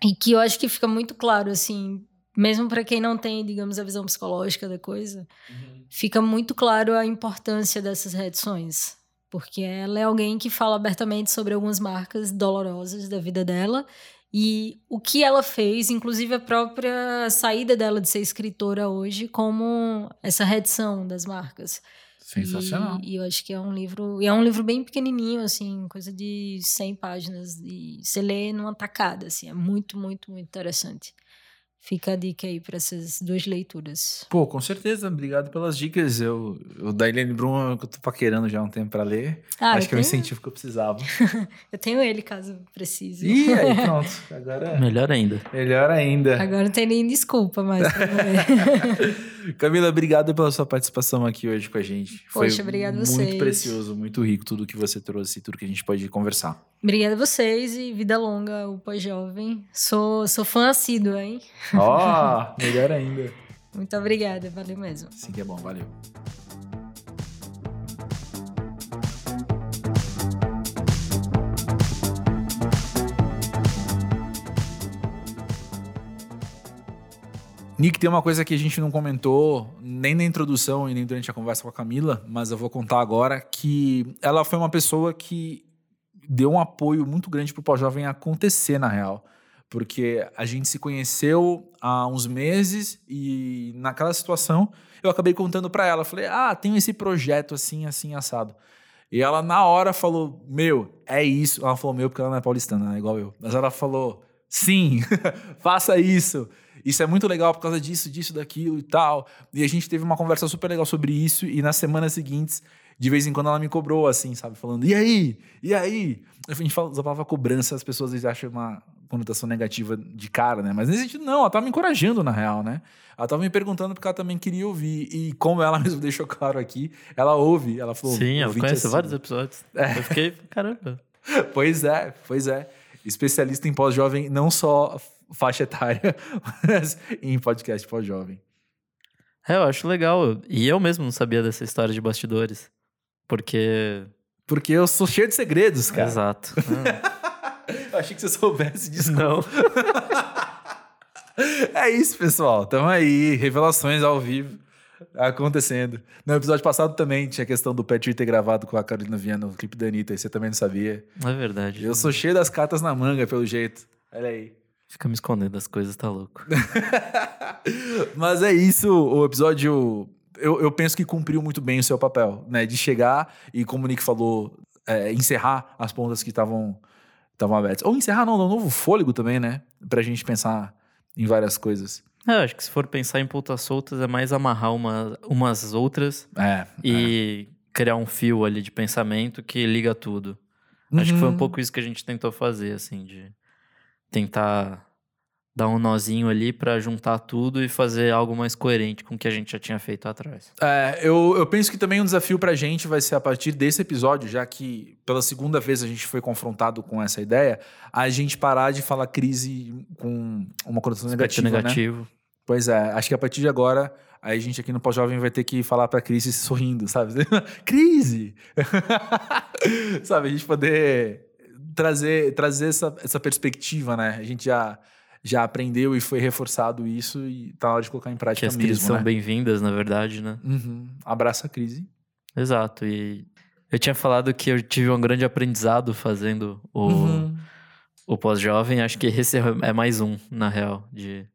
e que eu acho que fica muito claro, assim, mesmo para quem não tem, digamos, a visão psicológica da coisa, fica muito claro a importância dessas reedições. Porque ela é alguém que fala abertamente sobre algumas marcas dolorosas da vida dela E o que ela fez, inclusive a própria saída dela de ser escritora hoje, como essa redição das marcas. Sensacional. E, e, eu acho que é um livro. E é um livro bem pequenininho, assim, coisa de 100 páginas. E você lê numa tacada, assim. É muito, muito, muito interessante. Fica a dica aí para essas duas leituras. Pô, com certeza. Obrigado pelas dicas. Eu, o da Helene Brum eu tô paquerando já há um tempo para ler. Ah, Acho que tenho... é um incentivo que eu precisava. eu tenho ele, caso precise. Ih, aí pronto. Agora... Melhor ainda. Melhor ainda. Agora não tem nem desculpa mais. Camila, obrigado pela sua participação aqui hoje com a gente. Poxa, Foi obrigado muito vocês. Muito precioso, muito rico tudo que você trouxe, tudo que a gente pode conversar. Obrigada a vocês e vida longa, o pós-jovem. Sou, sou fã assíduo, hein? Ó, oh, melhor ainda. Muito obrigada, valeu mesmo. Sim que é bom, valeu. Nick, tem uma coisa que a gente não comentou nem na introdução e nem durante a conversa com a Camila, mas eu vou contar agora que ela foi uma pessoa que deu um apoio muito grande para o pós-jovem acontecer, na real. Porque a gente se conheceu há uns meses e naquela situação eu acabei contando para ela. Falei, ah, tenho esse projeto assim, assim, assado. E ela na hora falou, meu, é isso. Ela falou, meu, porque ela não é paulistana, né? igual eu. Mas ela falou, sim, faça isso. Isso é muito legal por causa disso, disso, daquilo e tal. E a gente teve uma conversa super legal sobre isso. E nas semanas seguintes de vez em quando ela me cobrou, assim, sabe? Falando, e aí? E aí? A gente fala, usa a palavra cobrança, as pessoas acham uma conotação negativa de cara, né? Mas nesse sentido, não, ela tava me encorajando, na real, né? Ela tava me perguntando porque ela também queria ouvir. E como ela mesmo deixou claro aqui, ela ouve. Ela falou. Sim, ela conhece assim. vários episódios. É. Eu fiquei, caramba. pois é, pois é. Especialista em pós-jovem, não só faixa etária, mas em podcast pós-jovem. É, eu acho legal. E eu mesmo não sabia dessa história de bastidores. Porque. Porque eu sou cheio de segredos, cara. Exato. Eu achei que você soubesse disso. Não. é isso, pessoal. Tamo aí. Revelações ao vivo acontecendo. No episódio passado também tinha a questão do Petri ter gravado com a Carolina Viana no clipe da Anitta. E você também não sabia. É verdade. Eu sou cheio das cartas na manga, pelo jeito. Olha aí. Fica me escondendo das coisas, tá louco. Mas é isso. O episódio eu, eu penso que cumpriu muito bem o seu papel, né? De chegar e, como o Nick falou, é, encerrar as pontas que estavam abertas. Ou encerrar, não, um novo fôlego também, né? Pra gente pensar em várias coisas. É, acho que se for pensar em pontas soltas, é mais amarrar uma, umas outras é, e é. criar um fio ali de pensamento que liga tudo. Uhum. Acho que foi um uhum. pouco isso que a gente tentou fazer, assim, de tentar dar um nozinho ali para juntar tudo e fazer algo mais coerente com o que a gente já tinha feito atrás. É, eu, eu penso que também um desafio pra gente vai ser a partir desse episódio, já que pela segunda vez a gente foi confrontado com essa ideia, a gente parar de falar crise com uma conotação negativa, né? negativo. Né? Pois é, acho que a partir de agora Aí a gente aqui no Pós-Jovem vai ter que falar pra crise sorrindo, sabe? crise! sabe, a gente poder trazer, trazer essa, essa perspectiva, né? A gente já já aprendeu e foi reforçado isso e tá na hora de colocar em prática que as mesmo, crises são né? bem-vindas, na verdade, né? Uhum. Abraça a crise. Exato. E eu tinha falado que eu tive um grande aprendizado fazendo o, uhum. o pós-jovem. Acho que esse é mais um, na real, de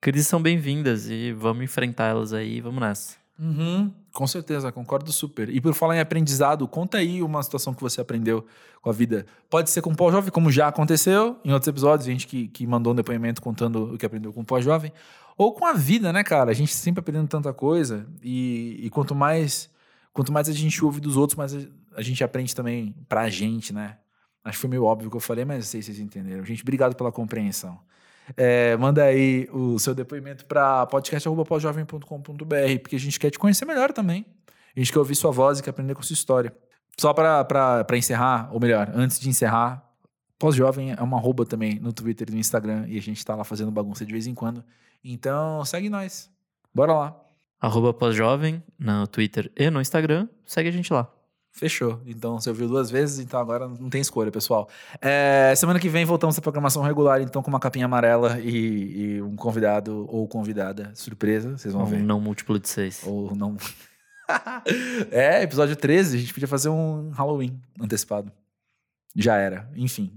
crises são bem-vindas e vamos enfrentá-las aí, vamos nessa. Uhum. Com certeza, concordo super. E por falar em aprendizado, conta aí uma situação que você aprendeu com a vida. Pode ser com o pós-jovem, como já aconteceu em outros episódios, gente que, que mandou um depoimento contando o que aprendeu com o pós-jovem. Ou com a vida, né, cara? A gente sempre aprendendo tanta coisa. E, e quanto mais quanto mais a gente ouve dos outros, mais a, gente aprende também pra gente, né? Acho que foi meio óbvio o que eu falei, mas não sei se vocês entenderam. Gente, obrigado pela compreensão. É, manda aí o seu depoimento para podcast.pós-jovem.com.br, porque a gente quer te conhecer melhor também. A gente quer ouvir sua voz e quer aprender com sua história. Só para encerrar, ou melhor, antes de encerrar, Pós-Jovem é uma arroba também no Twitter e no Instagram, e a gente tá lá fazendo bagunça de vez em quando. Então, segue nós. Bora lá. Arroba Pós-Jovem no Twitter e no Instagram. Segue a gente lá. Fechou. Então, você ouviu duas vezes, então agora não tem escolha, pessoal. É, semana que vem voltamos à programação regular, então com uma capinha amarela e, e um convidado ou convidada surpresa, vocês vão ou ver. não múltiplo de seis. Ou não. é, episódio 13, a gente podia fazer um Halloween antecipado. Já era. Enfim.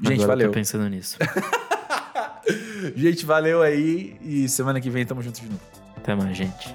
Gente, agora valeu. Eu tô pensando nisso. Gente, valeu aí e semana que vem tamo junto de novo. Até mais, gente.